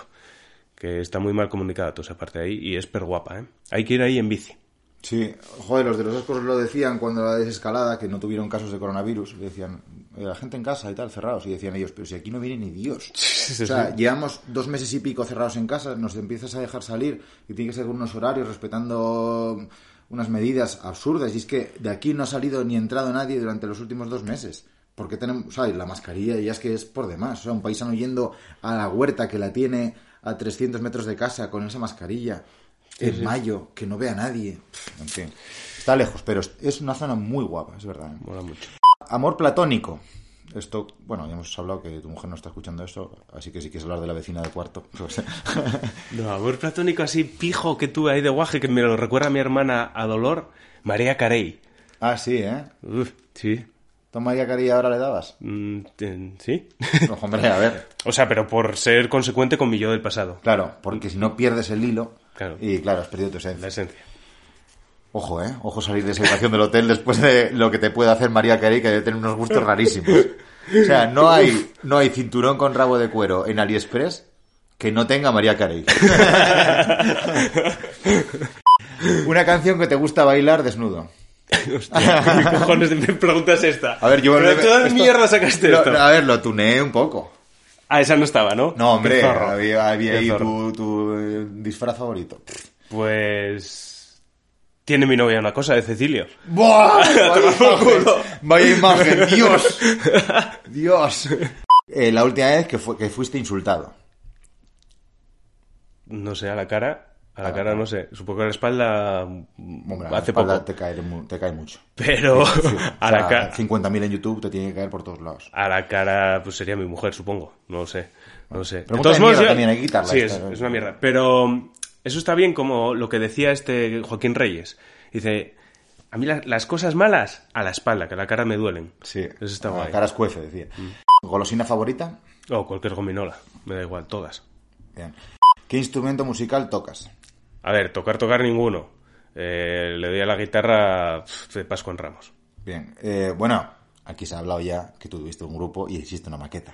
Que está muy mal comunicada toda esa parte de ahí y es per guapa, ¿eh? Hay que ir ahí en bici. Sí, joder, los de los Oscos lo decían cuando la desescalada, que no tuvieron casos de coronavirus. Decían, "Eh, la gente en casa y tal, cerrados. Y decían ellos, pero si aquí no viene ni Dios. o sea, llevamos dos meses y pico cerrados en casa, nos empiezas a dejar salir y tiene que ser con unos horarios, respetando unas medidas absurdas. Y es que de aquí no ha salido ni entrado nadie durante los últimos dos meses. Porque tenemos, o sea, la mascarilla ya es que es por demás. O sea, un paisano yendo a la huerta que la tiene a 300 metros de casa con esa mascarilla en mayo, que no vea a nadie. En fin, está lejos, pero es- es una zona muy guapa, es verdad. ¿eh? Mola mucho. Amor platónico. Esto, bueno, ya hemos hablado que tu mujer no está escuchando esto, así que si quieres hablar de la vecina de cuarto. pues- No, amor platónico así pijo que tuve ahí de guaje que me lo recuerda a mi hermana a Dolor, María Carey. ah, sí, ¿eh? Uf, sí. ¿Tú María Carey ahora le dabas? Mm, ¿Sí? No, hombre, a ver. o sea, pero por ser consecuente con mi yo del pasado. Claro, porque si no pierdes el hilo. Claro. Y claro, has perdido tu La esencia. Ojo, ¿eh? Ojo salir de esa habitación del hotel después de lo que te puede hacer María Carey, que debe tener unos gustos rarísimos. O sea, no hay, no hay cinturón con rabo de cuero en AliExpress que no tenga María Carey. Una canción que te gusta bailar desnudo. Hostia, ¿qué cojones de preguntas esta? A ver, yo... Pero de todas esto- mierda sacaste Lo- esto. A ver, lo tuneé un poco. Ah, esa no estaba, ¿no? No, hombre, había, había ahí tu, tu, eh, disfraz favorito. Pues... Tiene mi novia una cosa de Cecilio. ¡Buah! Vaya imagen, vaya imagen, Dios. Dios. Eh, la última vez que, fuiste insultado. No sé, a la cara... A la cara no sé. Supongo que a la espalda... La hace espalda poco. Te cae, mu- te cae mucho. Pero Sí, a o la cara... 50.000 en YouTube te tiene que caer por todos lados. A la cara, pues sería mi mujer, supongo. No lo sé. No lo sé. Pregunta de mierda también, hay que quitarla Sí, esta, es, ¿no? es una mierda. Pero eso está bien como lo que decía este Joaquín Reyes, Dice, a mí la- las cosas malas a la espalda, que a la cara me duelen. Sí. Eso está La cara escuece, decía. ¿Golosina favorita? O cualquier gominola, me da igual, todas. Bien. ¿Qué instrumento musical tocas? A ver, tocar, tocar ninguno. Eh, le doy a la guitarra de Pascua en Ramos. Bien. Eh, bueno, aquí se ha hablado ya que tú tuviste un grupo y existe una maqueta.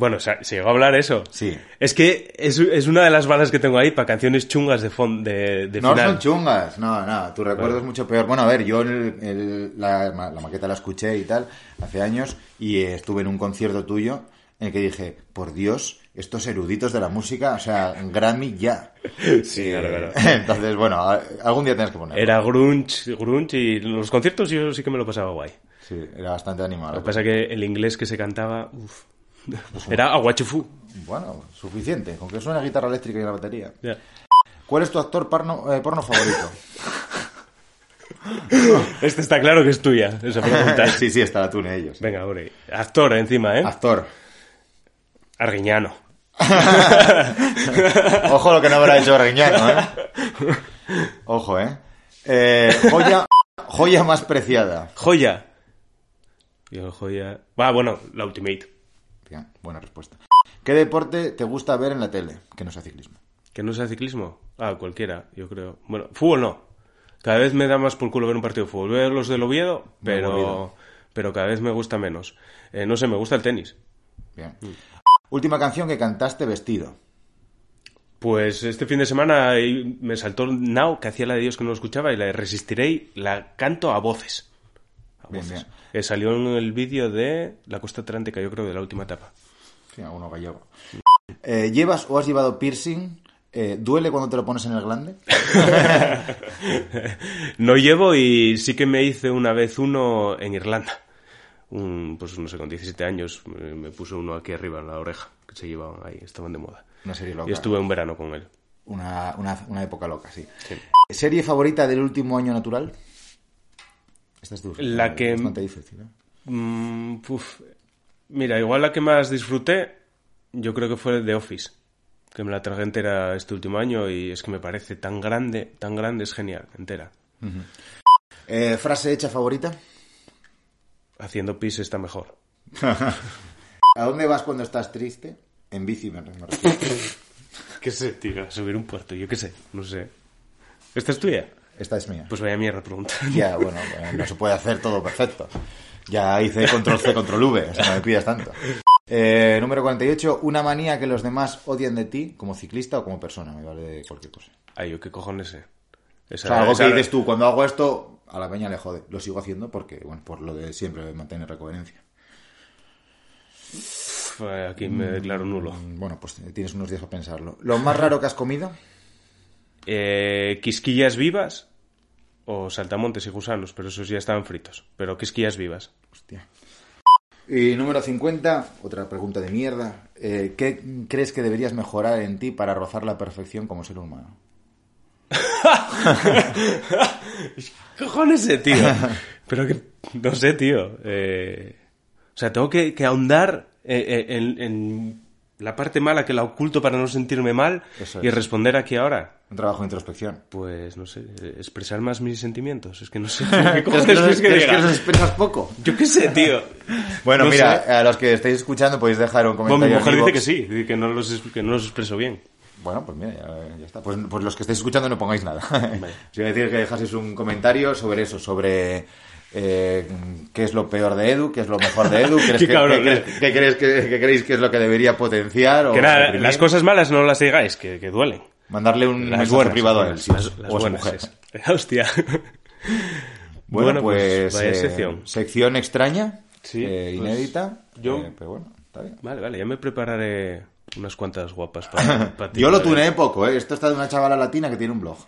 Bueno, o sea, se llegó a hablar eso. Sí. Es que es, es una de las balas que tengo ahí para canciones chungas de, fon- de, de No final. son chungas, no, no, tu recuerdo es mucho peor. Bueno, a ver, yo el- el- la, ma- la maqueta la escuché y tal hace años y eh, estuve en un concierto tuyo en el que dije, por Dios, estos eruditos de la música, o sea, Grammy ya. Sí, claro, claro. Entonces, bueno, algún día tienes que ponerlo. Era grunge, grunge y los conciertos yo sí que me lo pasaba guay. Sí, era bastante animado. Lo que pasa es que el inglés que se cantaba, uf, era aguachufú. Bueno, suficiente, con que suene guitarra eléctrica y la batería. ¿Cuál es tu actor porno, eh, porno favorito? Este está claro que es tuya, esa pregunta. sí, sí, está la tune ellos. Venga, hombre. Actor encima, ¿eh? Actor. Arguiñano. Ojo lo que no habrá hecho Reñano, ¿eh? Ojo, ¿eh? Eh, joya, joya más preciada. Joya. Yo, joya. Va, bueno, la Ultimate. Buena respuesta. ¿Qué deporte te gusta ver en la tele? Que no sea ciclismo. ¿Que no sea ciclismo? Ah, cualquiera, yo creo. Bueno, fútbol no. Cada vez me da más por culo ver un partido de fútbol. Veo los del Oviedo, pero, pero cada vez me gusta menos. Eh, no sé, me gusta el tenis. Bien. Última canción que cantaste vestido. Pues este fin de semana me saltó Now, que hacía la de Dios que no lo escuchaba, y la de Resistiré, la canto a voces. A Bien, bien. Eh, salió en el vídeo de la costa atlántica, yo creo, de la última etapa. Sí, alguno gallego. Eh, ¿Llevas o has llevado piercing? Eh, ¿Duele cuando te lo pones en el glande? No llevo y sí que me hice una vez uno en Irlanda. Un, pues no sé, con 17 años me, me puso uno aquí arriba en la oreja, que se llevaban ahí, estaban de moda. Una serie loca. Y estuve un verano con él. Una, una, una época loca, sí. Sí. ¿Serie favorita del último año natural? Esta es dura. La que- Bastante difícil, ¿eh? Mm. Mira, igual la que más disfruté, yo creo que fue The Office, que me la traje entera este último año y es que me parece tan grande, tan grande, es genial, entera. Eh, ¿Frase hecha favorita? Haciendo pis está mejor. ¿A dónde vas cuando estás triste? En bici, me refiero. ¿Qué sé, tío? Subir un puerto, yo qué sé, no sé. ¿Esta es tuya? Esta es mía. Pues vaya mierda pregunta. Ya, bueno, eh, no se puede hacer todo perfecto. Ya hice control C, control V, o sea, no me pidas tanto. Eh, número 48, una manía que los demás odian de ti, como ciclista o como persona, me vale de cualquier cosa. Ay, yo qué cojones sé. O Esa, sea, algo esa- que dices tú, cuando hago esto, a la peña le jode. Lo sigo haciendo porque, bueno, por lo de siempre, mantener la coherencia. Pf, Aquí me declaro nulo. Mm, Bueno, pues eh, tienes unos días para pensarlo. ¿Lo más raro que has comido? Eh, quisquillas vivas o saltamontes y gusanos, pero esos ya estaban fritos. Pero quisquillas vivas. Hostia. Y número 50, otra pregunta de mierda. Eh, ¿Qué crees que deberías mejorar en ti para rozar la perfección como ser humano? ¿Qué cojones sé, tío? Pero que, no sé, tío. Eh, o sea, tengo que, que ahondar eh, en, en la parte mala que la oculto para no sentirme mal Eso y es. responder aquí ahora. Un trabajo de introspección. Pues, no sé, expresar más mis sentimientos. Es que no sé. ¿Qué ¿Crees cojones que, los, que crees que los expresas poco? Yo qué sé, tío. Bueno, No mira, sé. a los que estáis escuchando podéis dejar un Bueno, comentario. mi mujer dice que sí, que no los, es- que no los expreso bien. Bueno, pues mira, ya, ya está. Pues, pues los que estáis escuchando no pongáis nada. Os iba a decir que dejaseis un comentario sobre eso, sobre eh, qué es lo peor de Edu, qué es lo mejor de Edu, ¿Crees Qué eh. crees que, creéis que es lo que debería potenciar o Que nada, las cosas malas no las digáis, que, que duelen. Mandarle un Las mensaje buenas, privado a él, las, sí, las- o las a su buenas. mujer. es. Hostia. Bueno, pues, vaya eh, sección. sección extraña, Sí, eh, pues, inédita, yo- pero bueno, está bien. Vale, vale, ya me prepararé unas cuantas guapas para, para ti. Yo lo tuneé poco, ¿eh? Esto está de una chavala latina que tiene un blog.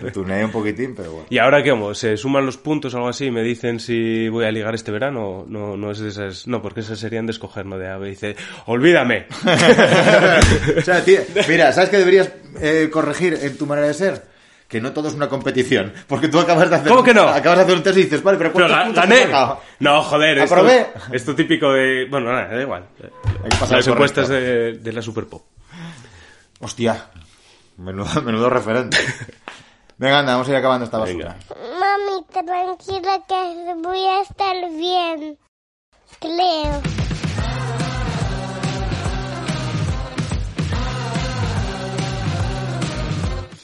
lo tuneé un poquitín, pero bueno. ¿Y ahora qué hago? ¿Se suman los puntos o algo así? ¿Me dicen si voy a ligar este verano? No, no es de esas... No, porque esas serían de escoger, ¿no? De ave. Dice, olvídame. o sea, tío, mira, ¿sabes qué deberías eh, corregir en tu manera de ser? Que no todo es una competición. Porque tú acabas de hacer, ¿Cómo que no? Acabas de hacer un test y dices, vale, pero Pero ¿cuántos puntos has sacado? No, joder. Esto, Aprobé. esto típico de... Bueno, nada, da igual. que pasar Las encuestas de, de la Super Pop. Hostia, menudo, menudo referente. Venga, anda, vamos a ir acabando esta basura. Mami, tranquila que voy a estar bien. Creo.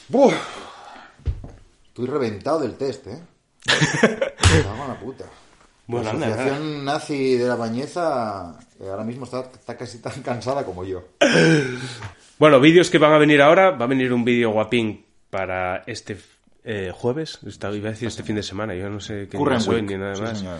¡Buf! Estoy reventado del test, ¿eh? Me cago en la puta. Bueno, la anda, asociación nazi de la Bañeza eh, ahora mismo está, está casi tan cansada como yo. Bueno, vídeos que van a venir ahora. Va a venir un vídeo guapín para este eh, jueves. Esta- iba a decir este fin de semana. Yo no sé qué día soy ni nada Sí, más. señor.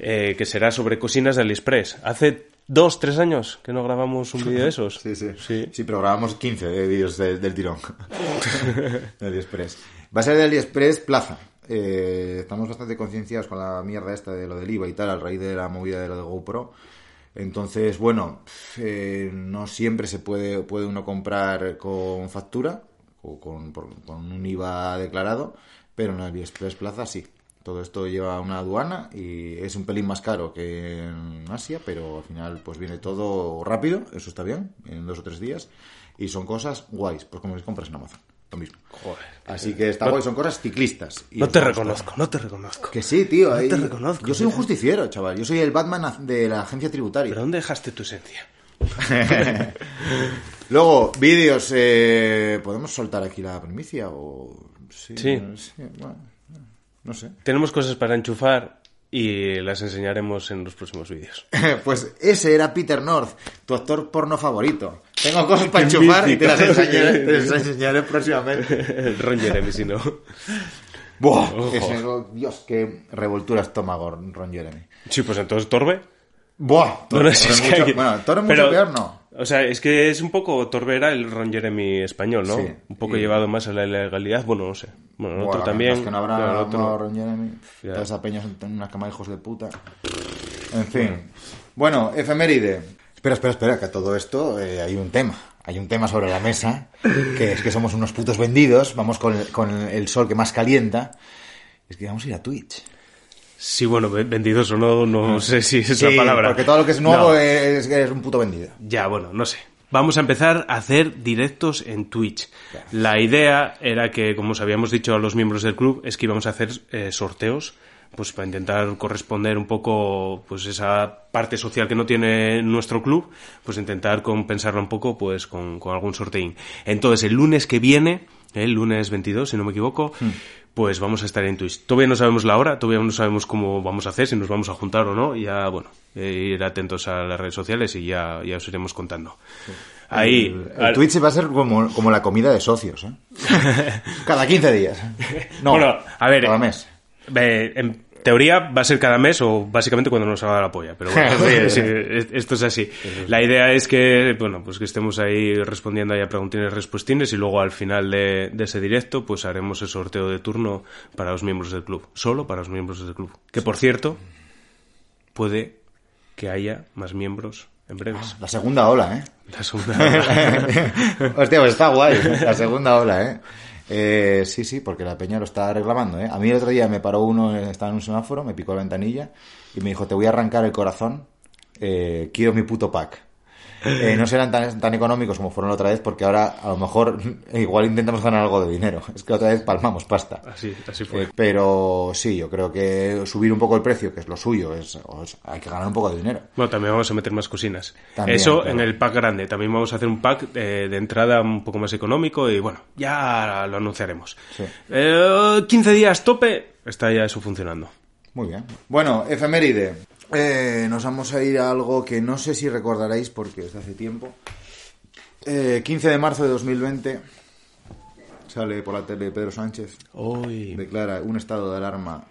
Eh, que será sobre cocinas de AliExpress. Hace dos, tres años que no grabamos un vídeo de esos. Sí, sí. Sí. Sí, pero grabamos 15 de vídeos de- del tirón. de AliExpress. Va a ser de AliExpress Plaza. Eh, estamos bastante concienciados con la mierda esta de lo del IVA y tal, a raíz de la movida de lo de GoPro. Entonces, bueno, eh, no siempre se puede, puede uno comprar con factura o con, con un IVA declarado, pero en AliExpress Plaza sí. Todo esto lleva una aduana y es un pelín más caro que en Asia, pero al final pues viene todo rápido, eso está bien, en dos o tres días, y son cosas guays, pues como si compras en Amazon, lo mismo. Joder. Así que está guay, son cosas ciclistas. y No te reconozco, no te reconozco. Que sí, tío. ahí- te reconozco, Yo soy un justiciero, chaval. Yo soy el Batman de la agencia tributaria. ¿Pero dónde dejaste tu esencia? Luego, vídeos. eh, ¿Podemos soltar aquí la primicia? O... Sí. Sí. no sé, bueno, no sé. Tenemos cosas para enchufar y las enseñaremos en los próximos vídeos. pues ese era Peter North, tu actor porno favorito. Tengo cosas para enchufar y te las enseñaré, te las enseñaré próximamente. Ron Jeremy, si no. Buah, Ojo. ese- Dios, qué revoltura estómago, Ron Jeremy. Sí, pues entonces Torbe. Buah, No, no, si es que mucho- hay- Bueno, Toro mucho Pero, peor, no. O sea, es que es un poco Torbera el Ron Jeremy español, ¿no? Sí. Un poco Y- llevado más a la ilegalidad. Bueno, no sé. Bueno, el Buah, otro también. es que no habrá el otro Ron Jeremy. Toda esa peña en una cama de hijos de puta. En fin. Bueno, efeméride. Espera, espera, espera, que a todo esto eh, hay un tema. Hay un tema sobre la mesa, que es que somos unos putos vendidos, vamos con con el sol que más calienta. Es que vamos a ir a Twitch. Sí, bueno, ve- vendidos o no, no sé si es. Sí, la palabra. porque todo lo que es nuevo No. es, es un puto vendido. Ya, bueno, no sé. Vamos a empezar a hacer directos en Twitch. La idea era que, como os habíamos dicho a los miembros del club, es que íbamos a hacer eh, sorteos, pues para intentar corresponder un poco, pues esa parte social que no tiene nuestro club, pues intentar compensarla un poco, pues con, con algún sorteín. Entonces, el lunes que viene, el lunes 22, si no me equivoco, pues vamos a estar en Twitch. Todavía no sabemos la hora, todavía no sabemos cómo vamos a hacer, si nos vamos a juntar o no, y ya, bueno, eh, ir atentos a las redes sociales y ya, ya os iremos contando. Ahí, El al- Twitch va a ser como, como la comida de socios, ¿eh? Cada 15 días. No, Bueno, a ver, cada mes. eh, en teoría va a ser cada mes o básicamente cuando nos haga la polla, pero bueno, sí, esto es así. La idea es que, bueno, pues que estemos ahí respondiendo ahí a preguntines, respuestines y luego al final de, de ese directo pues haremos el sorteo de turno para los miembros del club, solo para los miembros del club. Que por cierto, puede que haya más miembros en breves. La segunda ola, ¿eh? La segunda. Hostia, pues está guay, la segunda ola, ¿eh? Eh, sí, sí, porque la peña lo está reclamando, ¿eh? A mí el otro día me paró uno, estaba en un semáforo, me picó la ventanilla y me dijo, te voy a arrancar el corazón, eh, quiero mi puto pack. Eh, no serán tan, tan económicos como fueron la otra vez, porque ahora a lo mejor igual intentamos ganar algo de dinero. Es que otra vez palmamos pasta. Así, así fue. Eh, pero sí, yo creo que subir un poco el precio, que es lo suyo, es, es- hay que ganar un poco de dinero. Bueno, también vamos a meter más cocinas. También, Eso claro. en el pack grande. También vamos a hacer un pack eh, de entrada un poco más económico y bueno, ya lo anunciaremos. Sí. Eh, 15 días tope, está ya eso funcionando. Muy bien. Bueno, efeméride. Eh, nos vamos a ir a algo que no sé si recordaréis porque es de hace tiempo. Eh, 15 de marzo de 2020 sale por la tele Pedro Sánchez. Hoy. Declara un estado de alarma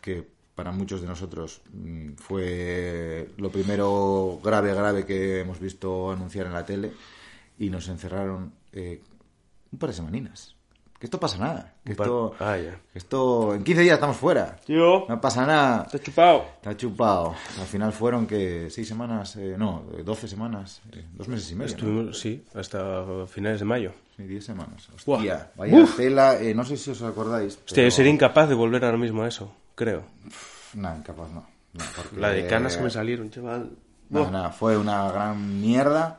que para muchos de nosotros mm, fue lo primero grave, grave que hemos visto anunciar en la tele y nos encerraron eh, un par de semaninas. Que esto pasa nada. Que esto, Ah, ya. que esto en 15 días estamos fuera. Tío, No pasa nada. he chupado. Está chupado. Al final fueron que seis semanas, eh, no, eh, 12 semanas, eh, dos meses y medio. ¿no? Estuvimos, sí, hasta finales de mayo. Sí, 10 semanas. Hostia, vaya tela, eh, no sé si os acordáis. Hostia, pero- yo sería incapaz de volver ahora mismo a eso, creo. No, incapaz no. No, porque- La de canas que me salieron, chaval. No, no, fue una gran mierda.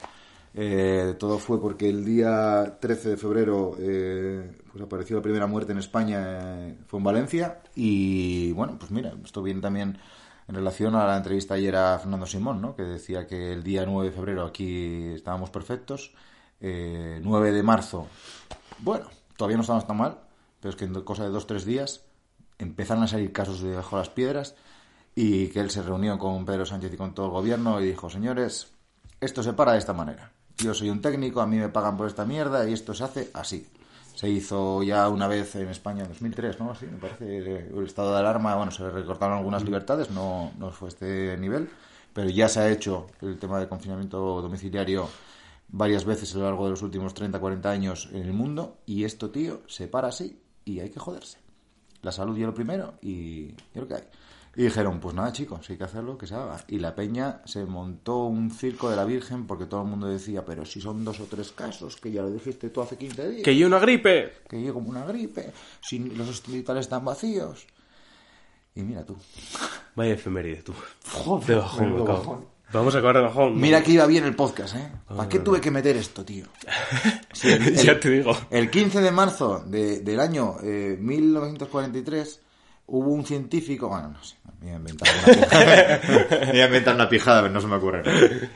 Eh, todo fue porque el día 13 de febrero eh, pues apareció la primera muerte en España, eh, fue en Valencia. Y bueno, pues mira, esto viene también en relación a la entrevista ayer a Fernando Simón, ¿no? que decía que el día 9 de febrero aquí estábamos perfectos. Eh, 9 de marzo, bueno, todavía no estamos tan mal, pero es que en cosa de dos tres días empezaron a salir casos de debajo de las piedras y que él se reunió con Pedro Sánchez y con todo el gobierno y dijo, señores, esto se para de esta manera. Yo soy un técnico, a mí me pagan por esta mierda y esto se hace así. Se hizo ya una vez en España en 2003, ¿no? Así, me parece, el estado de alarma, bueno, se le recortaron algunas libertades, no, no fue este nivel, pero ya se ha hecho el tema de confinamiento domiciliario varias veces a lo largo de los últimos 30, 40 años en el mundo y esto, tío, se para así y hay que joderse. La salud y lo primero y, y lo que hay. Y dijeron, pues nada, chicos, hay que hacerlo, que se haga. Y la peña se montó un circo de la Virgen porque todo el mundo decía, pero si son dos o tres casos, que ya lo dijiste tú hace 15 días, Que yo una gripe. que yo como una gripe, si los hospitales están vacíos. Y mira tú. Vaya efeméride, tú. Joder, De bajón, me. Vamos a acabar de bajón. Mira que iba bien el podcast, ¿eh? ¿Para qué tuve que meter esto, tío? El- ya te digo. El 15 de marzo de- del año eh, 1943 hubo un científico, bueno, no sé, me voy a inventar una pijada. me voy a inventar una pijada, pero no se me ocurre.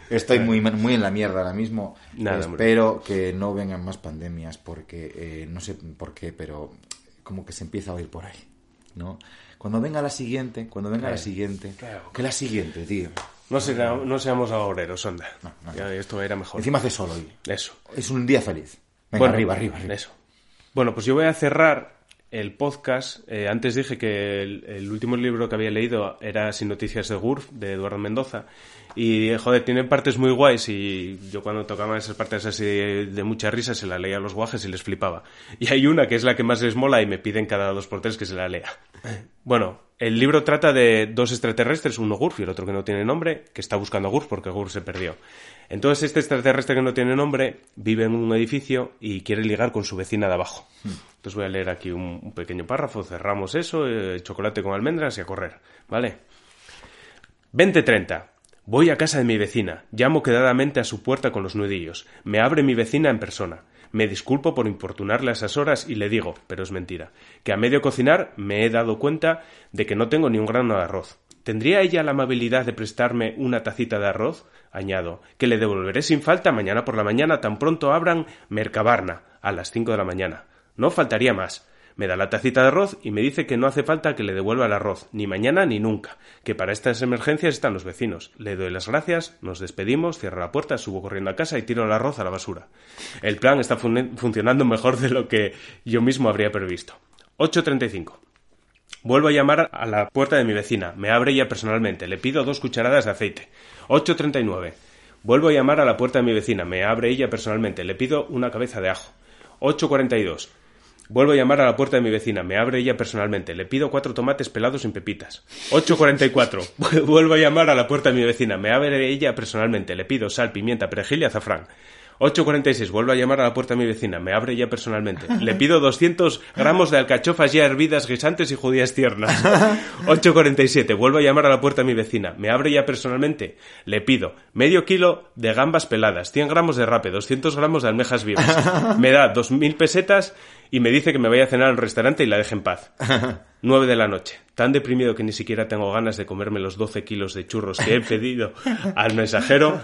Estoy muy, muy en la mierda ahora mismo. Nada, hombre. Espero que no vengan más pandemias porque eh, no sé por qué, pero como que se empieza a oír por ahí, ¿no? Cuando venga la siguiente, cuando venga la siguiente, claro. que la siguiente, tío. No, será- no seamos agoreros, onda. No, no, Ya, esto era mejor. Encima hace sol hoy. Eso. Es un día feliz. Venga, Bueno, arriba, arriba, arriba. Eso. Bueno, pues yo voy a cerrar el podcast. Eh, antes dije que el, el último libro que había leído era Sin Noticias de Gurf, de Eduardo Mendoza. Y, joder, tiene partes muy guays y yo cuando tocaba esas partes así de, mucha risa se la leía a los guajes y les flipaba. Y hay una que es la que más les mola y me piden cada dos por tres que se la lea. Bueno, el libro trata de dos extraterrestres, uno Gurf y el otro que no tiene nombre, que está buscando a Gurf porque Gurf se perdió. Entonces este extraterrestre que no tiene nombre vive en un edificio y quiere ligar con su vecina de abajo. Entonces voy a leer aquí un, un pequeño párrafo, cerramos eso, eh, chocolate con almendras y a correr, ¿vale? 2030. Voy a casa de mi vecina, llamo quedadamente a su puerta con los nudillos. Me abre mi vecina en persona. Me disculpo por importunarle a esas horas y le digo, pero es mentira, que a medio cocinar me he dado cuenta de que no tengo ni un grano de arroz. ¿Tendría ella la amabilidad de prestarme una tacita de arroz? Añado, que le devolveré sin falta mañana por la mañana tan pronto abran Mercabarna, a las cinco de la mañana. No faltaría más. Me da la tacita de arroz y me dice que no hace falta que le devuelva el arroz, ni mañana ni nunca, que para estas emergencias están los vecinos. Le doy las gracias, nos despedimos, cierro la puerta, subo corriendo a casa y tiro el arroz a la basura. El plan está fun- funcionando mejor de lo que yo mismo habría previsto. 8.35. Vuelvo a llamar a la puerta de mi vecina. Me abre ella personalmente. Le pido dos cucharadas de aceite. 8.39. Vuelvo a llamar a la puerta de mi vecina. Me abre ella personalmente. Le pido una cabeza de ajo. 8.42. Vuelvo a llamar a la puerta de mi vecina. Me abre ella personalmente. Le pido cuatro tomates pelados sin pepitas. 8.44. Vuelvo a llamar a la puerta de mi vecina. Me abre ella personalmente. Le pido sal, pimienta, perejil y azafrán. 8.46. Vuelvo a llamar a la puerta de mi vecina. Me abre ella personalmente. Le pido 200 gramos de alcachofas ya hervidas, guisantes y judías tiernas. 8.47. Vuelvo a llamar a la puerta de mi vecina. Me abre ella personalmente. Le pido medio kilo de gambas peladas, 100 gramos de rape, 200 gramos de almejas vivas. Me da 2.000 pesetas y me dice que me vaya a cenar al restaurante y la deje en paz. 9 de la noche. Tan deprimido que ni siquiera tengo ganas de comerme los 12 kilos de churros que he pedido al mensajero.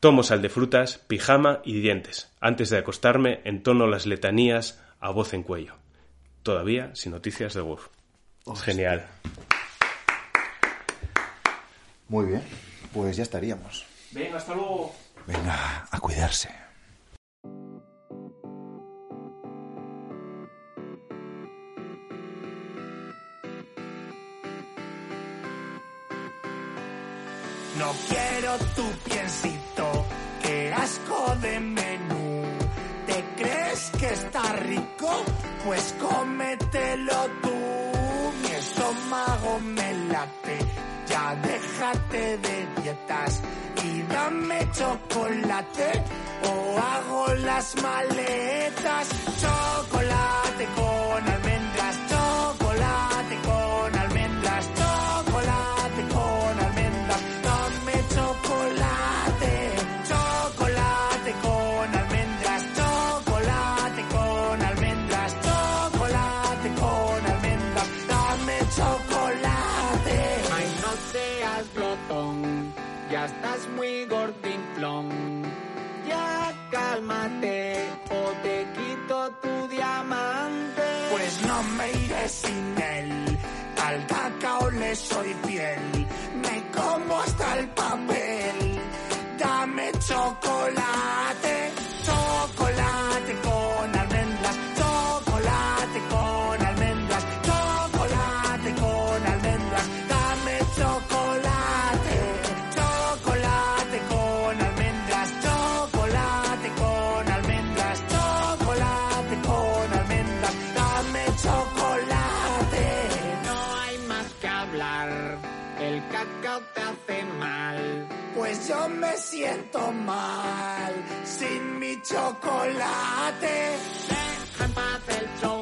Tomo sal de frutas, pijama y dientes. Antes de acostarme, entono las letanías a voz en cuello. Todavía sin noticias de Wolf. Genial. Muy bien, pues ya estaríamos. Venga, hasta luego. Venga, a cuidarse. No quiero tu piensito, que asco de menú. ¿Te crees que está rico? Pues cómetelo tú. Mi estómago me late, ya déjate de dietas y dame chocolate o hago las maletas. Chocolate con estás glotón, ya estás muy gordinflón. Ya cálmate o te quito tu diamante. Pues no me iré sin él, al cacao le soy fiel. Me como hasta el papel, dame chocolate. Siento mal sin mi chocolate. Paz el chocolate,